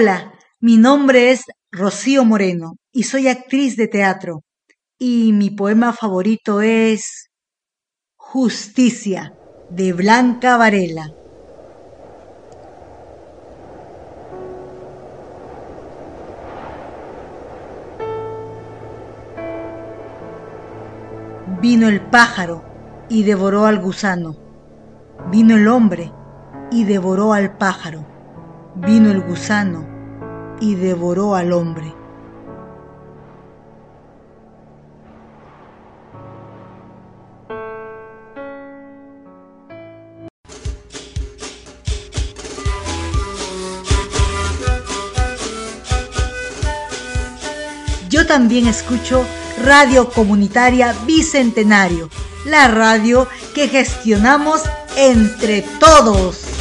Hola, mi nombre es Rocío Moreno y soy actriz de teatro. Y mi poema favorito es Justicia de Blanca Varela. Vino el pájaro y devoró al gusano. Vino el hombre y devoró al pájaro. Vino el gusano y devoró al hombre. Yo también escucho Radio Comunitaria Bicentenario, la radio que gestionamos entre todos.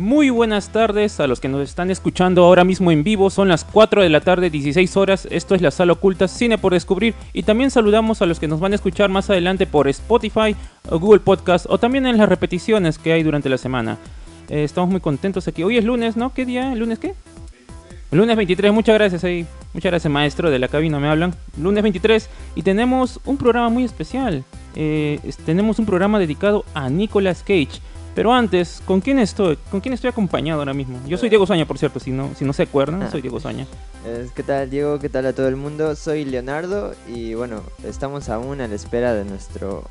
Muy buenas tardes a los que nos están escuchando ahora mismo en vivo. Son las 4 de la tarde, 16 horas. Esto es la sala oculta Cine por Descubrir. Y también saludamos a los que nos van a escuchar más adelante por Spotify o Google Podcast o también en las repeticiones que hay durante la semana. Eh, estamos muy contentos aquí. Hoy es lunes, ¿no? ¿Qué día? ¿Lunes qué? Lunes 23, muchas gracias. Muchas gracias, maestro de la cabina, me hablan. Lunes 23 y tenemos un programa muy especial. Eh, tenemos un programa dedicado a Nicolas Cage. Pero antes, ¿con quién estoy? ¿Con quién estoy acompañado ahora mismo? Yo soy Diego Saña, por cierto, si no, si no se acuerdan, soy Diego Saña. Eh, ¿Qué tal Diego? ¿Qué tal a todo el mundo? Soy Leonardo y bueno, estamos aún a la espera de nuestro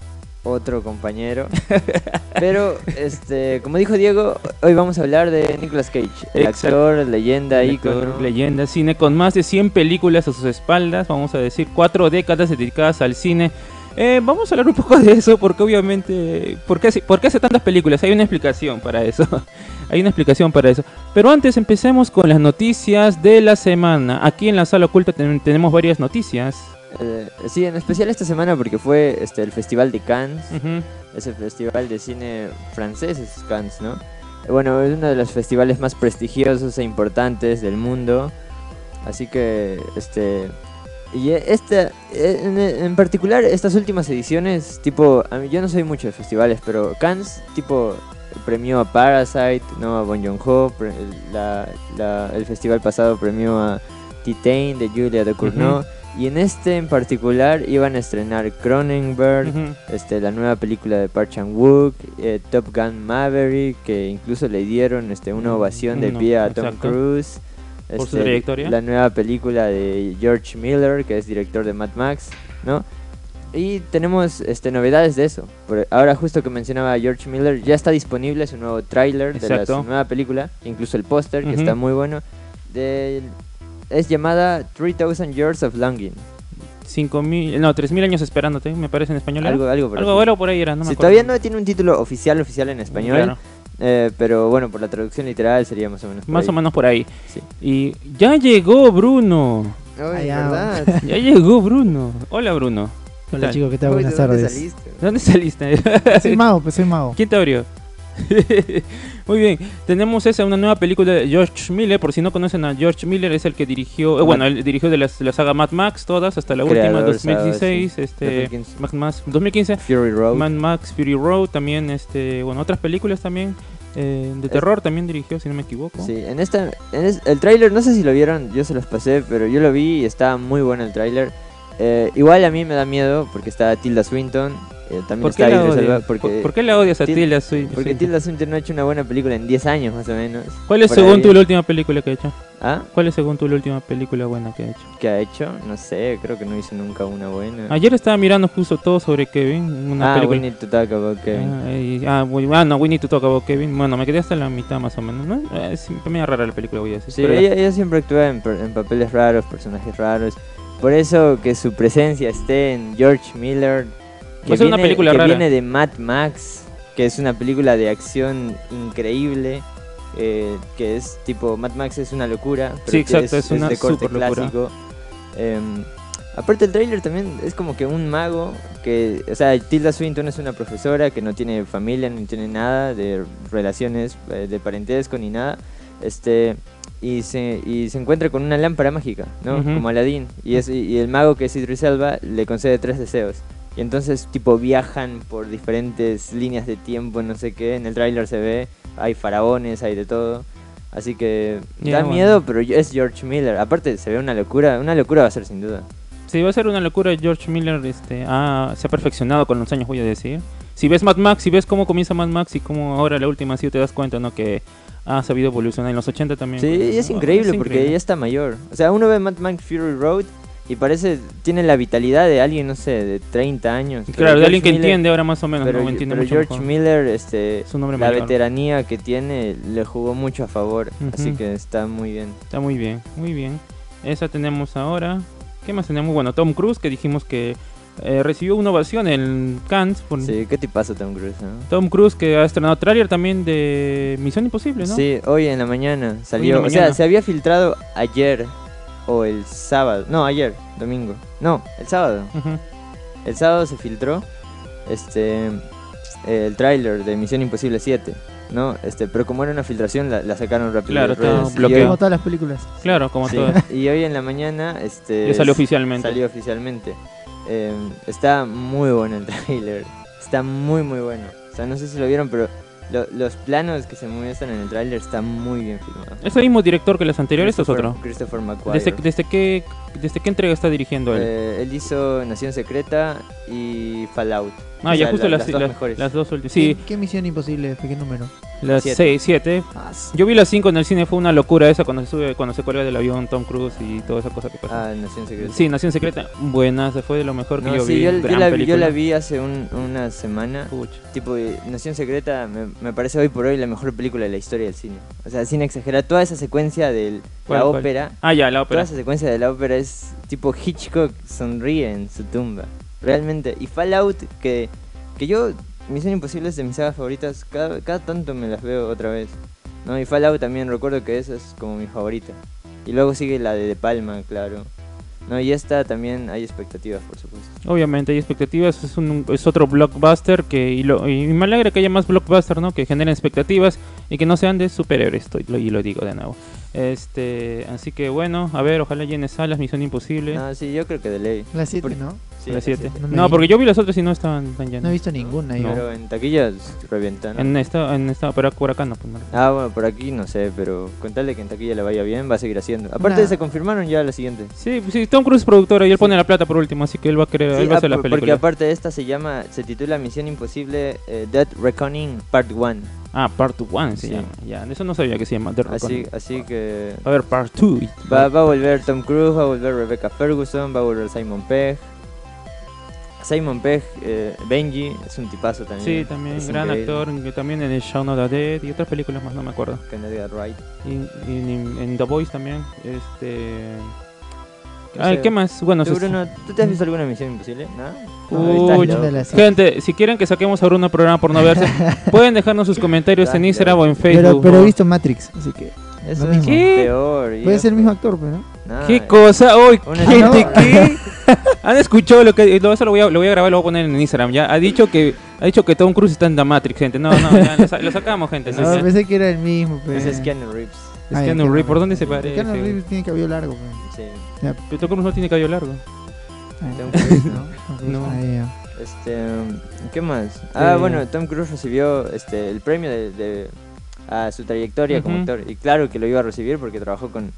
otro compañero. Pero, este, como dijo Diego, hoy vamos a hablar de Nicolas Cage, el Exacto. actor, leyenda, Actor, ícono. leyenda, cine con más de 100 películas a sus espaldas, vamos a decir, cuatro décadas dedicadas al cine. Eh, vamos a hablar un poco de eso porque obviamente, ¿por qué, hace- por qué hace tantas películas? Hay una explicación para eso. Hay una explicación para eso. Pero antes empecemos con las noticias de la semana. Aquí en la sala oculta ten- tenemos varias noticias. Eh, sí, en especial esta semana porque fue este, el Festival de Cannes, Ujú. ese festival de cine francés, es Cannes, ¿no? Eh, Bueno, es uno de los festivales más prestigiosos e importantes del mundo. Así que, este. Y e- esta, e- en, en particular, estas últimas ediciones, tipo. A mí, yo no soy mucho de festivales, pero Cannes, tipo. Premió a Parasite, no a Bon Joon-ho. la- la- el festival pasado premió a Titain de Julia de Cournot. Y en este en particular iban a estrenar Cronenberg, este, la nueva película de Park Chan-wook, eh, Top Gun Maverick, que incluso le dieron este, una ovación de No, pie a Tom exacto. Cruise. Por su este, trayectoria. La nueva película de George Miller, que es director de Mad Max, ¿no? Y tenemos este, novedades de eso. Por- ahora justo que mencionaba George Miller, ya está disponible su nuevo tráiler de la, su nueva película, incluso el póster, que Ujú. está muy bueno. del- es llamada 3000 Years of Longing. Cinco mil, no, tres mil años esperándote, me parece en español. ¿era? Algo, algo por algo, algo por ahí era, no me Sí, acuerdo. todavía no tiene un título oficial oficial en español, Claro. Eh, pero bueno, por la traducción literal sería más o menos. por Más ahí. o menos por ahí. Sí. Y ya llegó Bruno. Ay, Allá. ¿verdad? Ya llegó Bruno. Hola Bruno. ¿Qué Hola tal? chicos, ¿qué tal? Uy, ¿de Buenas dónde tardes. saliste? ¿De dónde saliste? Soy mago, pues soy mago. ¿Quién te abrió? Muy bien, tenemos esa, una nueva película de George Miller. Por si no conocen a George Miller, es el que dirigió, eh, bueno, él dirigió de las- la saga Mad Max, todas, hasta la última, Creador, 2016, saga, sí. este, 2015. Mad Max, 2015, Fury Road. Mad Max Fury Road, también, este, bueno, otras películas también, eh, de Es- terror también dirigió, si no me equivoco. Sí, en esta, en es- el tráiler, no sé si lo vieron, yo se los pasé, pero yo lo vi y estaba muy bueno el tráiler. Eh, igual a mí me da miedo porque está Tilda Swinton Eh, también ¿Por está qué, odias? porque, ¿Por, por qué la odias a Til- Tilda Swinton? porque Tilda Swinton no ha hecho una buena película en 10 años más o menos. ¿Cuál es Por según ahí. tú la última película que ha hecho? ¿Ah? ¿Cuál es según tú la última película buena que ha hecho? ¿Qué ha hecho? No sé, creo que no hizo nunca una buena. Ayer estaba mirando justo todo sobre Kevin, una ah, película. We Need to Talk About Kevin. Ah, y- ah, we- ah, no, We Need to Talk About Kevin. Bueno, me quedé hasta la mitad más o menos, ¿no? Eh, Es media rara la película, voy a decir. Sí, pero- ella, ella siempre actúa en, en papeles raros, personajes raros. Por eso que su presencia esté en George Miller, que, a ser una viene, película que rara. viene de Mad Max, que es una película de acción increíble, eh, que es tipo, Mad Max es una locura, pero Sí, exacto, es una de corte superlocura. clásico. Em, aparte el tráiler también es como que un mago, que, o sea, Tilda Swinton es una profesora que no tiene familia, ni tiene nada de relaciones eh, de parentesco ni nada, este y se, y se encuentra con una lámpara mágica, ¿no? Ujú. Como Aladdin. Y, es, y el mago que es Idris Elba le concede tres deseos. Y entonces tipo viajan por diferentes líneas de tiempo, no sé qué. En el tráiler se ve, hay faraones, hay de todo. Así que Ya, da bueno. miedo, pero es George Miller. Aparte se ve una locura, una locura va a ser sin duda. Sí, va a ser una locura. George Miller este, ha- se ha perfeccionado con los años, voy a decir. Si ves Mad Max, si ves cómo comienza Mad Max y cómo ahora la última sido, te das cuenta, ¿no? Que ha sabido evolucionar en los 80 también. Sí, es increíble Es porque increíble. ella está mayor. O sea, uno ve Mad Max Fury Road y parece, tiene la vitalidad de alguien, no sé, de 30 años. Claro, de alguien que Miller- entiende ahora más o menos, Pero, ¿no? Entiende pero mucho George mejor. Miller, este, Es un hombre la mayor. veteranía que tiene le jugó mucho a favor, así que está muy bien. Está muy bien, muy bien. Esa tenemos ahora. ¿Qué más tenemos? Bueno, Tom Cruise, que dijimos que eh, recibió una ovación en Cannes. Por Sí, ¿qué te pasa Tom Cruise, no? Tom Cruise, que ha estrenado tráiler también de Misión Imposible, ¿no? Sí, hoy en la mañana salió, o mañana. sea, se había filtrado ayer o el sábado, no, ayer, domingo, no, el sábado. El sábado se filtró este el tráiler de Misión Imposible 7, ¿no? Este, pero como era una filtración la, la sacaron rápido. Claro, Y bloqueado. Como todas las películas. Claro, como sí, todo. y hoy en la mañana este Ya salió oficialmente. Salió oficialmente. Eh, está muy bueno el tráiler. Está muy muy bueno. O sea, no sé si lo vieron, pero lo- los planos que se muestran en el tráiler están muy bien filmados. ¿Es el mismo director que los anteriores o es otro? Christopher McQuarrie. ¿Desde, desde qué, ¿Desde qué entrega está dirigiendo él? Eh, él hizo Nación Secreta y Fallout. ah, o ya sea, justo la- las, las dos las- mejores. las dos últimas. Sí, ¿Qué, qué misión imposible? ¿Qué número? Las Siete. 6, 7. Ah, s- Yo vi las 5 en el cine, fue una locura esa cuando se sube, cuando se cuelga del avión Tom Cruise y toda esa cosa que pasa. Ah, Nación Secreta. Sí, Nación Secreta, buena, se fue de lo mejor que No, yo sí, vi. yo, yo la, vi- yo la vi hace un- una semana. Tipo, eh, Nación Secreta me, me parece hoy por hoy la mejor película de la historia del cine. O sea, sin exagerar, toda esa secuencia de ¿Cuál, la ópera, Ah, ya, la toda ópera. esa secuencia de la ópera es tipo Hitchcock sonríe en su tumba. Realmente. Y Fallout, que, que yo, Misión Imposible es de mis sagas favoritas, cada, tanto me las veo otra vez. ¿no? Y Fallout también recuerdo que esa es como mi favorita. Y luego sigue la de De Palma, claro. No, y esta también hay expectativas, por supuesto. Obviamente hay expectativas, es, un, es otro blockbuster que y, lo, y me alegra que haya más blockbuster, ¿no? Que generen expectativas y que no sean de superhéroes, y lo digo de nuevo. Este, así que bueno, a ver, ojalá llene salas, Misión Imposible. No, sí, yo creo que de ley. La 7, Por- ¿no? Sí, la la 7. siete. No No, porque yo vi las otras y no estaban tan llenas. No he visto ninguna. yo. Pero en taquillas revientan. En esta, en esta, pero por acá no, pues no. Ah, bueno, por aquí no sé, pero con tal de que en taquilla le vaya bien, va a seguir haciendo. Aparte, se confirmaron ya la siguiente. Sí, pues sí, Tom Cruise es productor y él pone la plata por último, así que él va a querer, Sí, él va a ah, hacer la por- porque película. aparte esta se llama, se titula Misión Imposible eh, Dead Reckoning Part 1. Ah, Part 1 se Sí. llama. Ya, eso no sabía que se llama. The Así, así que A ver, Part 2. va, va a volver Tom Cruise, va a volver Rebecca Ferguson, va a volver Simon Pegg. Simon Pegg, eh, Benji, es un tipazo también. Sí, también, es gran increíble. actor, que también en el Shaun of the Dead y otras películas más, no me acuerdo. Edgar Wright. Y, y en, en The Voice también, este... No Ay, sé. ¿qué más? Bueno, ¿Tú, Bruno, ¿tú te has visto alguna Misión Imposible? ¿No? Uy, Gente, si quieren que saquemos a Bruno programa por no verse, pueden dejarnos sus comentarios en. Instagram o en Pero, Facebook. pero he visto Matrix, así que. Eso Lo es mismo. ¿Qué? peor. Puede ser el mismo actor, pero no. Nah, ¿Qué eh, cosa? Uy, gente, no. ¿qué? ¿Han escuchado lo que lo, eso lo voy a lo voy a grabar, lo voy a poner en Instagram, ya. Ha dicho que ha dicho que Tom Cruise está en The Matrix, gente. No, no, ya lo, lo sacamos, gente. No, No, pensé que era el mismo, pero. Ese es Keanu Reeves. Es Ah, Keanu Reeves, ¿por dónde se parece? Keanu Reeves tiene cabello largo, pues. Sí. Pero Tom Cruise no tiene cabello largo. Ah, Tom Cruise, ¿no? Ah. Este, um, ¿qué más? Ah, Eh. bueno, Tom Cruise recibió este el premio de, de- a su trayectoria como actor y claro que lo iba a recibir porque trabajó con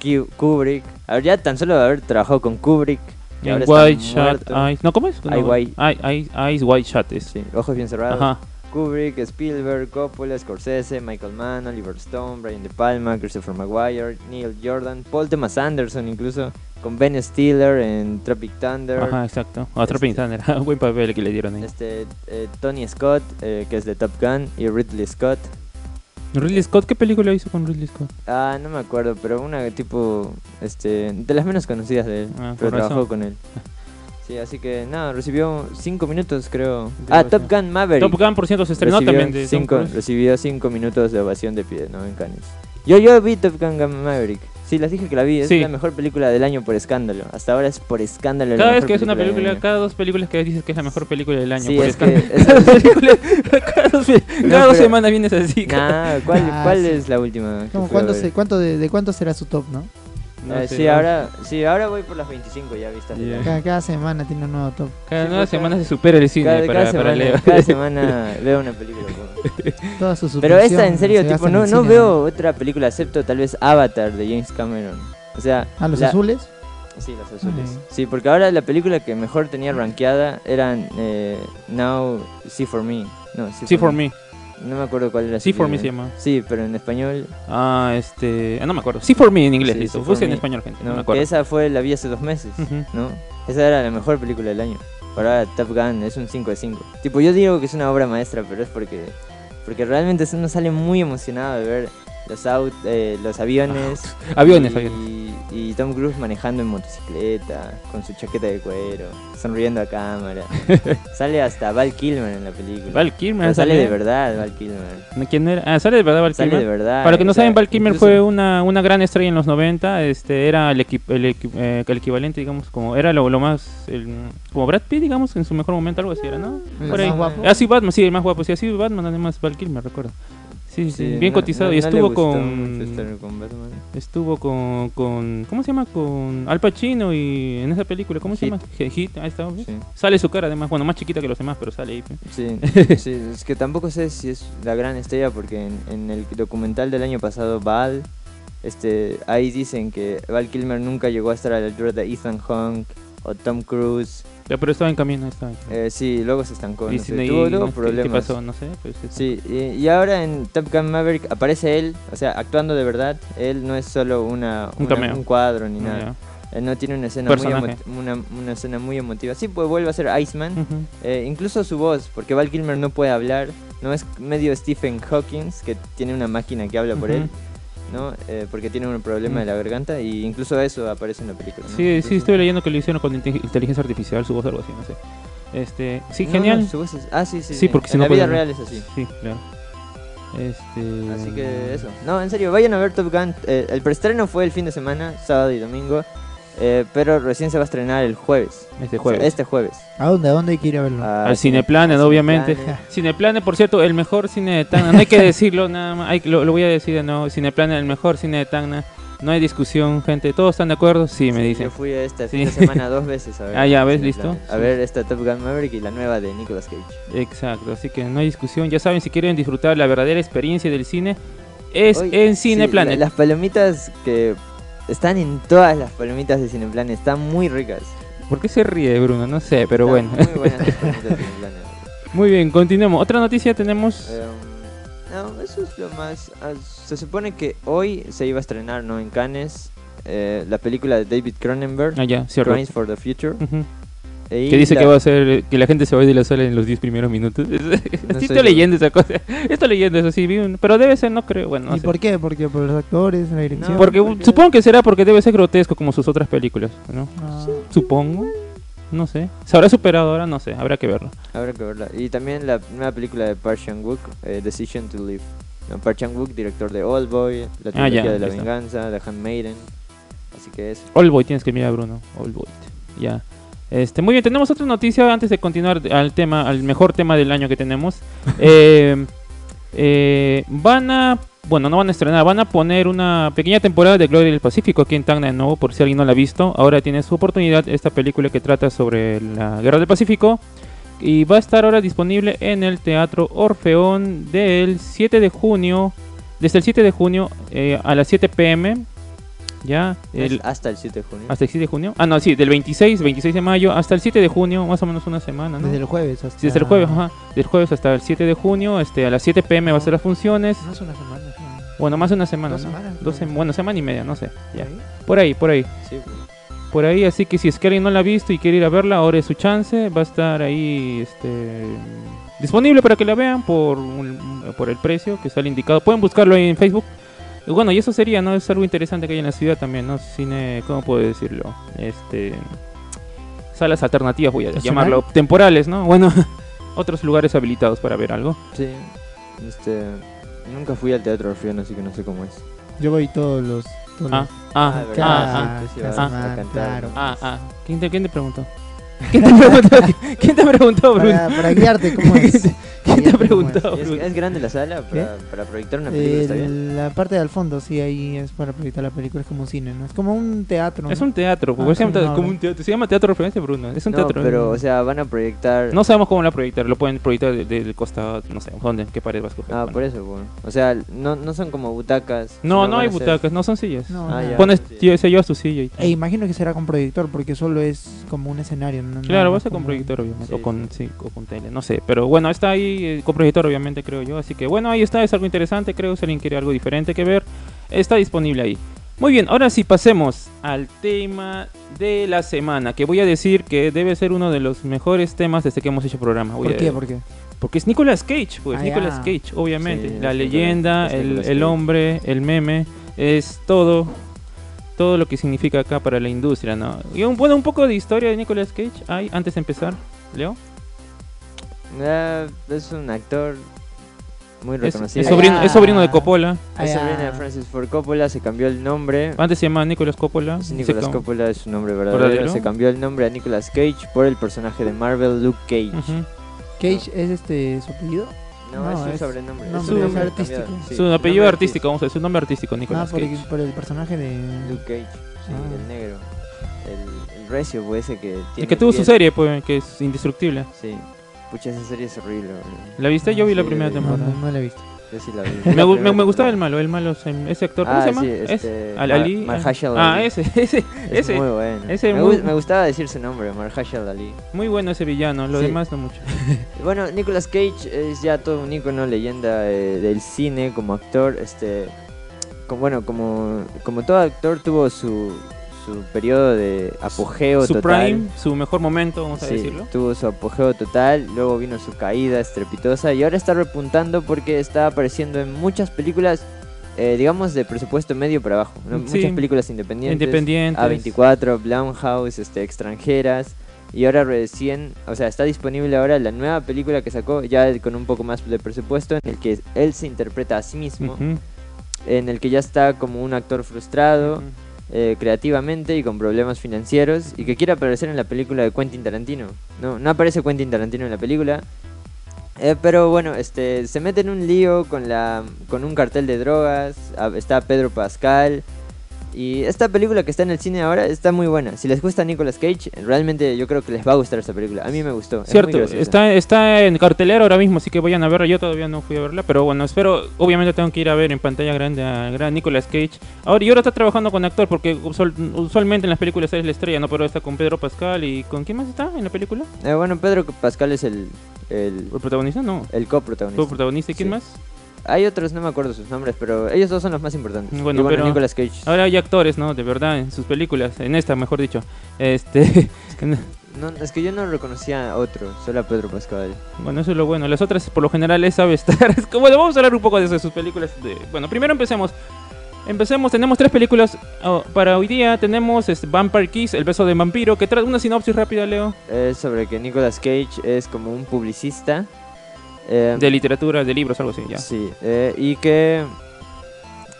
Ku- Kubrick. A ver, ya tan solo de haber trabajado con Kubrick está White Shot. Eyes. No, ¿cómo es? Eye No, White. Eye- Eye- Eyes White Shot es. Sí, ojos bien cerrados. Ajá. Kubrick, Spielberg, Coppola, Scorsese, Michael Mann, Oliver Stone, Brian De Palma, Christopher Maguire, Neil Jordan, Paul Thomas Anderson incluso, con Ben Stiller en Tropic Thunder, Ajá, exacto. Otro Este- Thunder. Buen papel que le dieron ahí. este, eh, Tony Scott, eh, que es de Top Gun, y Ridley Scott. Ridley Scott, ¿qué película hizo con Ridley Scott? Ah, no me acuerdo, pero una tipo, este, de las menos conocidas de él, Ah, pero trabajó con él. Sí, así que nada, recibió 5 minutos creo. Ah. Top Gun Maverick. Top Gun, por cierto, se estrenó recibió también de cinco, recibió cinco minutos de ovación de pie, ¿no? En Cannes. Yo, yo vi Top Gun Maverick. Sí, les dije que la vi. Es Sí. la mejor película del año por escándalo. Hasta ahora es por escándalo. la Cada vez mejor que es una película, cada dos películas que dices que es la mejor película del año. Sí, por es escándalo. que... es- cada dos películas- cada dos, No, cada dos pero- semanas vienes así. Nah, ¿cuál, Ah, cuál sí. es la última? que ¿Cómo, fui a cuánto se- cuánto de, de cuánto será su top, no? No Eh, sé, sí, ahora, sí, ahora voy por las 25 ya vistas. Cada, cada semana tiene un nuevo top. Cada Sí, nueva semana cada- se supera el cine Cada, para, cada para semana, Leo. cada semana veo una película. po. Toda su Pero esta, en serio, se tipo, no, no veo otra película, excepto tal vez Avatar de James Cameron. O sea, ¿A los la- azules? Sí, los azules. Sí, porque ahora la película que mejor tenía rankeada eran eh, Now See For Me. No, See, for me. No me acuerdo cuál era. Sí, for me se llama. Sí, pero en español, Ah, este. ah, no me acuerdo. Sí, for me en inglés, Sí, listo. Sí Busca en español, gente. No, no, me que acuerdo. esa fue, la vi hace dos meses, Ujú. ¿no? Esa era la mejor película del año. Ahora Top Gun es un 5 de 5. Tipo, yo digo que es una obra maestra, pero es porque porque realmente uno sale muy emocionado de ver los aut eh, los aviones. Aviones, y, aviones. y Tom Cruise manejando en motocicleta, con su chaqueta de cuero, sonriendo a cámara. sale hasta Val Kilmer en la película. Val Kilmer Pero sale de sale- verdad Val Kilmer. ¿Quién era? Ah, sale de verdad Val Sale Kilmer. de verdad. Para que no o sea, saben, Val Kilmer incluso- fue una, una gran estrella en los 90. Este, era el, equi- el, equi- eh, el equivalente, digamos, como era lo, lo más. el- como Brad Pitt, digamos, en su mejor momento, algo así era, ¿no? El Por ahí. más guapo. Ah, sí, Batman, sí, el más guapo. Sí, así Batman, además, Val Kilmer, recuerdo. Sí, sí, bien no- cotizado. no- y estuvo con. Batman. Estuvo con, con. ¿Cómo se llama? Con Al Pacino y en esa película, ¿cómo se llama? Hit, ahí está. Sale su cara, además, bueno, más chiquita que los demás, pero sale ahí. Sí, sí, es que tampoco sé si es la gran estrella porque en, en el documental del año pasado, Val, este, ahí dicen que Val Kilmer nunca llegó a estar a la altura de Ethan Hawke o Tom Cruise. Ya, pero estaba en camino, estaba en camino. Eh, sí, luego se estancó, Y no sé, tuvo, no sé ¿Qué problemas. pasó? No sé. Pues, este, Sí, y, y ahora en Top Gun Maverick aparece él, o sea, actuando de verdad. Él no es solo una, Un una- cameo. un cuadro ni no, nada. Él no tiene una escena, muy Personaje. una, una escena muy emotiva. Sí, pues vuelve a ser Iceman. Eh, incluso su voz, porque Val Kilmer no puede hablar, no es medio Stephen Hawking, que tiene una máquina que habla por él, ¿no? Eh, porque tiene un problema de la garganta y incluso eso aparece en la película. ¿no? Sí, sí, estuve leyendo que lo hicieron con inte- inteligencia artificial, su voz, algo así, no sé. Este, sí, No, genial. no, su voz es- Ah, sí, sí. Sí, porque si en no la vida puede- real es así. Sí, claro. Este... Así que eso. No, en serio, vayan a ver Top Gun. Eh, el preestreno fue el fin de semana, sábado y domingo. Eh, pero recién se va a estrenar el jueves. Este O sea, jueves. Este jueves. ¿A dónde? ¿A dónde hay que ir a verlo? a Al Cine- Cineplanet, obviamente. Cineplanet. Cineplanet, por cierto, el mejor cine de Tacna. No hay que decirlo nada más. hay- lo, lo voy a decir de nuevo. Cineplanet, el mejor cine de Tacna. No hay discusión, gente. ¿Todos están de acuerdo? Sí, me Sí, dicen. Yo fui a esta Sí. fin de semana dos veces a ver. Ah, ya, ¿ves? ¿Listo? A ver esta Top Gun Maverick y la nueva de Nicolas Cage. Exacto, así que no hay discusión. Ya saben, si quieren disfrutar la verdadera experiencia del cine, es en sí, Cineplanet. la- las palomitas que están en todas las palomitas de Cineplanet están muy ricas. ¿Por qué se ríe, Bruno? No sé, pero Están bueno. Muy buenas las palomitas de Cineplanet. Muy bien, continuemos. Otra noticia tenemos. Em, no, eso es lo más. se supone que hoy se iba a estrenar, ¿no? En Cannes, eh, la película de David Cronenberg, Ah, cierto. Crimes for the Future. Ujú. Y Que dice la- que va a ser que la gente se va a ir de la sala en los 10 primeros minutos. sí, estoy leyendo esa cosa. Estoy leyendo eso, sí, pero debe ser, no creo. Bueno, no ¿Y sé. por qué? Porque por los actores, la dirección. Porque porque- supongo que será porque debe ser grotesco como sus otras películas, ¿no? Ah, Supongo. No sé. ¿Se habrá superado ahora? No sé, habrá que verlo. Habrá que verla. Y también la nueva película de Park Chan-wook, eh, Decision to Live. No, Park Chan-wook, director de Oldboy, la Ah, trilogía ya, de la está. venganza, The Handmaiden. Así que eso. All Boy, tienes que mirar, Bruno. All Boy. Ya. Este, muy bien, tenemos otra noticia antes de continuar al tema, al mejor tema del año que tenemos. Eh, eh, van a, bueno, no van a estrenar, van a poner una pequeña temporada de Gloria del Pacífico aquí en Tacna de nuevo, por si alguien no la ha visto. Ahora tiene su oportunidad esta película que trata sobre la Guerra del Pacífico. Y va a estar ahora disponible en el Teatro Orfeón del 7 de junio, desde el 7 de junio eh, a las 7 pm. Ya, el, hasta el 7 de junio. hasta el 7 de junio. Ah, no, sí, del 26, 26 de mayo hasta el 7 de junio, más o menos una semana, ¿no? Desde el jueves hasta... Sí, desde el jueves, ajá. Del jueves hasta el 7 de junio, este, a las 7 pm va a ser las funciones. Es una semana. Bueno, más de una semana, Dos ¿no? semanas, Dos creo. sem- bueno, semana y media, no sé. Ya. Por ahí, por ahí. Sí. Por ahí, así que si es que alguien no la ha visto y quiere ir a verla, ahora es su chance. Va a estar ahí este, disponible para que la vean por, un- por el precio que sale indicado. Pueden buscarlo ahí en Facebook. Y bueno, y eso sería, ¿no? Es algo interesante que hay en la ciudad también, ¿no? Cine, ¿cómo puedo decirlo? Este. Salas alternativas, voy a ¿Nacional? llamarlo. Temporales, ¿no? Bueno, otros lugares habilitados para ver algo. Sí. Este. Nunca fui al Teatro Orfeón, así que no sé cómo es. Yo voy todos los... todos Ah, los- ah, ah, ah, claro. ah, ah. ¿Quién te, quién te preguntó? ¿Quién te preguntó? ¿Quién te preguntó, Bruno? Para, para guiarte, ¿cómo es? ¿Quién te Guiarte, ¿cómo es? preguntó, ¿Y ¿Es, es grande la sala para, para proyectar una película? ¿Está bien? La parte de al fondo, sí, ahí es para proyectar la película, es como un cine, ¿no? Es como un teatro. Es ¿no? un teatro, Ah, se, llama, sí, no, como no. un teatro, se llama teatro referencia, Bruno. Es un No, teatro. pero, o sea, van a proyectar... no sabemos cómo la proyectar, lo pueden proyectar de- del costado, no sé, ¿dónde? ¿Qué pared vas a coger? Ah, Bueno. por eso, bueno. O sea, no, no son como butacas. No, no van hay a ser- butacas, no son sillas. No, Ah, ya. Pones, Sí. tío, se llevas tu silla y E imagino que será con proyector, porque solo es como un escenario. ¿no? Claro, va a ser con proyector, obviamente, Sí, o, con, sí, o con tele, no sé. Pero bueno, está ahí eh, con proyector, obviamente, creo yo. Así que bueno, ahí está, es algo interesante, creo. Si alguien quiere algo diferente que ver, está disponible ahí. Muy bien, ahora sí pasemos al tema de la semana, que voy a decir que debe ser uno de los mejores temas desde que hemos hecho programa. Voy ¿Por a- qué? ¿Por qué? Porque es Nicolas Cage, pues, Ah, Nicolas ya. Cage, obviamente. Sí, la leyenda, el, el hombre, el meme, es todo, todo lo que significa acá para la industria, ¿no? Y un, bueno, un poco de historia de Nicolas Cage hay antes de empezar, Leo. Ah, es un actor muy Es, reconocido. es sobrino, Ah. es sobrino de Coppola. Ah, Es ya. sobrino de Francis Ford Coppola, se cambió el nombre. Antes se llamaba Nicolas Coppola. Nicolas Coppola es su nombre verdadero. ¿Verdadero? Se cambió el nombre a Nicolas Cage por el personaje de Marvel Luke Cage. Ujú. ¿Cage es este su apellido? No, No, es su es sobrenombre. nombre es su nombre artístico. sí, Su apellido artístico, vamos a decir, su nombre artístico, Ah, Nicolas por el, Cage. por el personaje de... Luke Cage, sí, Ah. el negro. El, el recio, pues, ese que tiene. El que tuvo su piel- serie, pues, que es indestructible. Sí. Pucha, esa serie es horrible, bro. ¿La viste? Yo vi la Sí, primera la temporada. no, no la he visto. Yo sí la vi. Me, La gu- me, primera me gustaba el malo, el malo, se- ese actor, ¿cómo Ah, se llama? sí, Es- este, Al- Mar- Ali. Mahershala Ah, Ali. ese, ese, Es ese. muy bueno. ese me, muy- gu- me gustaba decir su nombre, Mahershala Ali. Muy bueno ese villano, lo Sí. demás no mucho. Bueno, Nicolas Cage es ya todo un ícono, leyenda eh, del cine como actor. Este, como, bueno, como, como todo actor tuvo su, su periodo de apogeo su total. prime, su mejor momento, vamos a decirlo. tuvo su apogeo total, luego vino su caída estrepitosa y ahora está repuntando porque está apareciendo en muchas películas, eh, digamos, de presupuesto medio para abajo. ¿no? Sí. Muchas películas independientes. Independientes. A24, Blumhouse, este, extranjeras. Y ahora recién, o sea, está disponible ahora la nueva película que sacó, ya con un poco más de presupuesto, en el que él se interpreta a sí mismo, en el que ya está como un actor frustrado. Eh, creativamente y con problemas financieros y que quiere aparecer en la película de Quentin Tarantino. No, no aparece Quentin Tarantino en la película. eh, pero bueno, este se mete en un lío con la con un cartel de drogas. Está Pedro Pascal. Y esta película que está en el cine ahora está muy buena. Si les gusta Nicolas Cage, realmente yo creo que les va a gustar esta película. A mí me gustó. Cierto, está, está en cartelera ahora mismo, así que vayan a verla. Yo todavía no fui a verla, pero bueno, espero. Obviamente tengo que ir a ver en pantalla grande a gran Nicolas Cage. Ahora, y ahora está trabajando con actor, porque usual- usualmente en las películas es la estrella, ¿no? Pero está con Pedro Pascal y. ¿Con quién más está en la película? Eh, bueno, Pedro Pascal es el, el, ¿El protagonista? No. el coprotagonista. ¿Fue protagonista y quién Sí. más? Hay otros, no me acuerdo sus nombres, pero ellos dos son los más importantes. Bueno, bueno, pero- Nicolas Cage. Ahora hay actores, ¿no? De verdad, en sus películas, en esta, mejor dicho. Este. No, es que yo no reconocía a otro, solo a Pedro Pascal. Bueno, eso es lo bueno. Las otras, por lo general, él sabe estar. Es bueno, vamos a hablar un poco de eso, de sus películas. De... Bueno, primero empecemos. Empecemos, tenemos tres películas oh, para hoy día. Tenemos este, Vampire Kiss, El beso de vampiro, que trae una sinopsis rápida, Leo, Es sobre que Nicolas Cage es como un publicista. Eh, de literatura, de libros, algo así, ya. Sí, eh, y que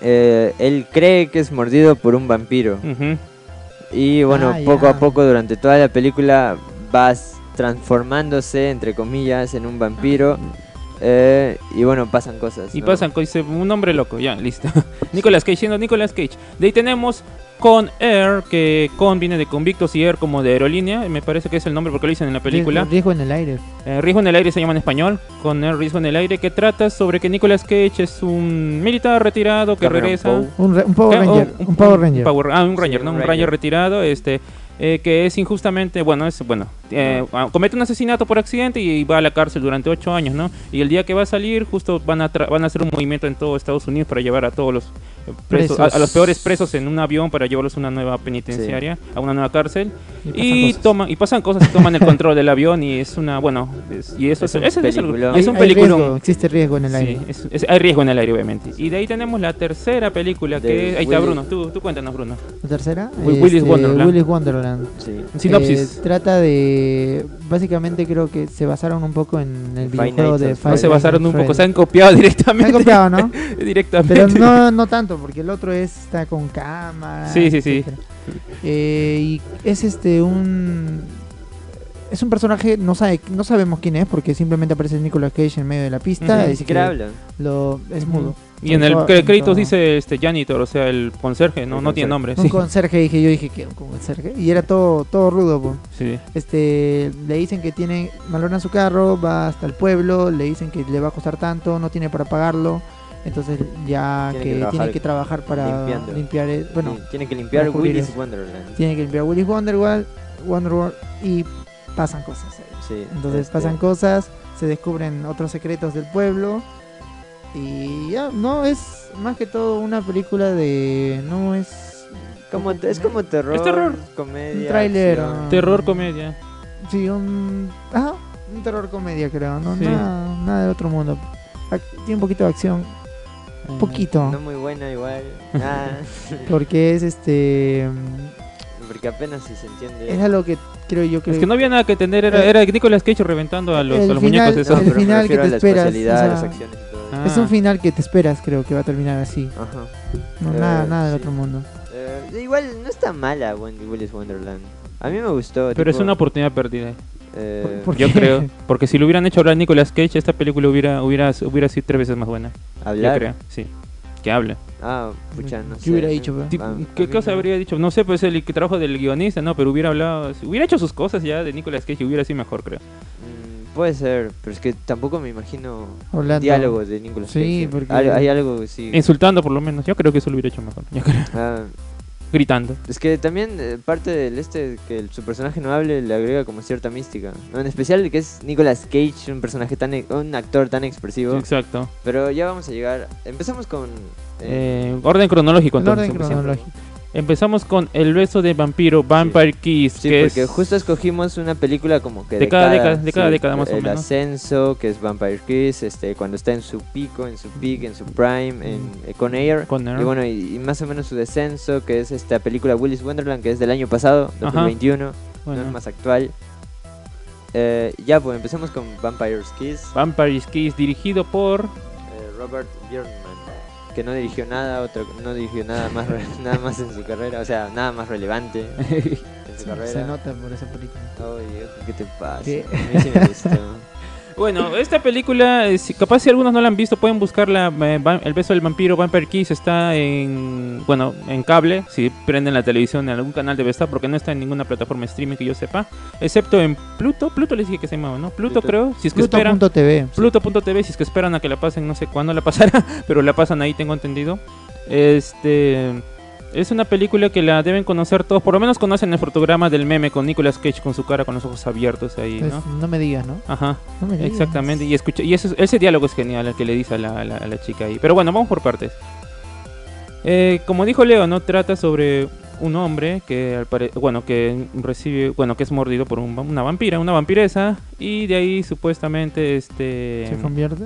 eh, él cree que es mordido por un vampiro. Y bueno, Ah, poco a poco durante toda la película vas transformándose, entre comillas, en un vampiro. eh, y bueno, pasan cosas. Y ¿no? pasan, co- dice, un hombre loco, ya, listo. Nicolas Cage, siendo Nicolas Cage. De ahí tenemos Con Air, que Con viene de convictos y Air como de aerolínea, me parece que es el nombre porque lo dicen en la película. Riesgo, en el aire. Eh, Riesgo en el aire se llama en español, con Air Riesgo en el aire, que trata sobre que Nicolas Cage es un militar retirado que Cameron regresa. Un, Power ¿Qué? Ranger. Oh, un Power Ranger. Power- ah, un Sí, Ranger, ¿no? un Ranger. Ranger retirado, este, eh, que es injustamente, bueno, es, bueno, eh, ah, comete un asesinato por accidente y va a la cárcel durante ocho años, ¿no? Y el día que va a salir, justo van a, tra- van a hacer un movimiento en todo Estados Unidos para llevar a todos los eh, presos, a, a los peores presos en un avión para llevarlos a una nueva penitenciaria, a una nueva cárcel. Y pasan Y, cosas. toman, y pasan cosas, y toman el control del avión y es una, bueno, es- y eso es, Es un y es un Hay- hay peliculón. riesgo, existe riesgo en el Sí, aire. es- es- hay riesgo en el aire, obviamente. Y de ahí tenemos la tercera película, De que ahí está Willy- Bruno. Tú, tú cuéntanos, Bruno. La tercera. Wi- Willy's este, Wonderland. Willy's Wonderland. Sí. Sinopsis. Eh, trata de. Básicamente creo que se basaron un poco en el Five videojuego de at No Five se basaron un poco, se han copiado Se directamente. han copiado, ¿no? directamente. Pero no, no tanto, porque el otro es, está con cámara. Sí, sí, sí. Eh, y es este un. Es un personaje, no sabe, no sabemos quién es, porque simplemente aparece Nicolas Cage en medio de la pista. Ni es siquiera que hablan. lo, es mudo. Y en el en todo. dice este janitor, o sea, el conserje, no, El no tiene nombre. Un Sí. conserje, dije yo, dije que un conserje. Y era todo, todo rudo, po. Sí. Este, le dicen que tiene, valoran su carro, va hasta el pueblo, le dicen que le va a costar tanto, no tiene para pagarlo. Entonces ya Tiene que, que que trabajar para limpiando. limpiar, el- bueno, Sí, tiene que limpiar Willy's eso. Wonderland. tiene que limpiar Willy's Wonderworld, Wonderworld y pasan cosas. ahí. Sí, Entonces este, pasan cosas, se descubren otros secretos del pueblo y ya, no es más que todo una película de, no es Como, es como terror, terror. comedia. Un tráiler. Terror, comedia. Sí, un. Ajá, un terror comedia, creo. No, Sí. nada, nada del otro mundo. Tiene un poquito de acción, un poquito. No muy buena igual. Ah, Porque es este. porque apenas si se entiende. Es algo que creo yo que. Es que no había nada que entender, era, Eh, era Nicolas Cage reventando a los, el a los final- muñecos esos. No, el final que refiero te a la esperas, especialidad, o sea, las acciones y todo eso. Ah. Es un final que te esperas, creo que va a terminar así. Ajá. No, Eh, nada, nada del otro mundo. Eh, igual no está mala Wendy Willis Wonderland. A mí me gustó. Pero es una oportunidad perdida. Eh, ¿Por- por Yo qué? creo. Porque si lo hubieran hecho ahora Nicolas Cage, esta película hubiera, hubiera, hubiera sido tres veces más buena. Yo hablar. creo, sí. Que hable. Ah, pucha, no Yo sé. hubiera dicho, Ah, ¿Qué cosa no. habría dicho? No sé, pues el que trabajo del guionista, no, pero hubiera hablado, hubiera hecho sus cosas ya de Nicolas Cage y hubiera sido mejor, creo. Mm, puede ser, pero es que tampoco me imagino Hablando. diálogos de Nicolas Sí, Cage. porque- Hay, hay algo, sí. Insultando por lo menos, yo creo que eso lo hubiera hecho mejor. Yo creo. Ah, Gritando. es que también eh, parte del este que el- su personaje no hable le agrega como cierta mística. ¿no? En especial que es Nicolas Cage, un personaje tan e- un actor tan expresivo. Exacto. Pero ya vamos a llegar. Empezamos con eh, Eh, orden cronológico En entonces. orden cronológico. Empezamos con El beso de vampiro, Vampire Kiss, Sí, que porque es justo escogimos una película como que De cada década- de cada década, más o El menos. ascenso, que es Vampire Kiss, este, cuando está en su pico, en su peak, en su prime, en, eh, con Air. con Air. Y bueno, y, y más o menos su descenso, que es esta película Willis Wonderland, que es del año pasado, 2021, Bueno, no es más actual. Eh, ya, pues empecemos con Vampire's Kiss, Vampire Kiss dirigido por eh, Robert Bierman, que no dirigió nada, otro, no dirigió nada más, nada más en su carrera, o sea, nada más relevante en su carrera. se nota por esa película. Viejo, ¿qué te pasa? ¿Qué? A mí sí me gustó. Bueno, esta película, eh, si- capaz si algunos no la han visto, pueden buscarla. eh, El beso del vampiro, Vampire Kiss, está en, bueno, en cable. Si prenden la televisión en algún canal debe estar, porque no está en ninguna plataforma streaming que yo sepa. Excepto en Pluto. Pluto les dije que se llamaba, ¿no? Pluto, Pluto. creo. Si es que esperan. Pluto.tv. Pluto.tv, si es que esperan a que la pasen, no sé cuándo la pasará, pero la pasan ahí, tengo entendido. Este. Es una película que la deben conocer todos, por lo menos conocen el fotograma del meme con Nicolas Cage con su cara con los ojos abiertos ahí, Pues, ¿no? me digas, ¿no? Ajá. No me digas. Exactamente, y escucha, y ese, ese diálogo es genial, el que le dice a la, a la- a la chica ahí. Pero bueno, vamos por partes. Eh, como dijo Leo, no trata sobre un hombre que al pare- bueno que recibe bueno que es mordido por un una vampira, una vampiresa y de ahí supuestamente este ¿Se convierte?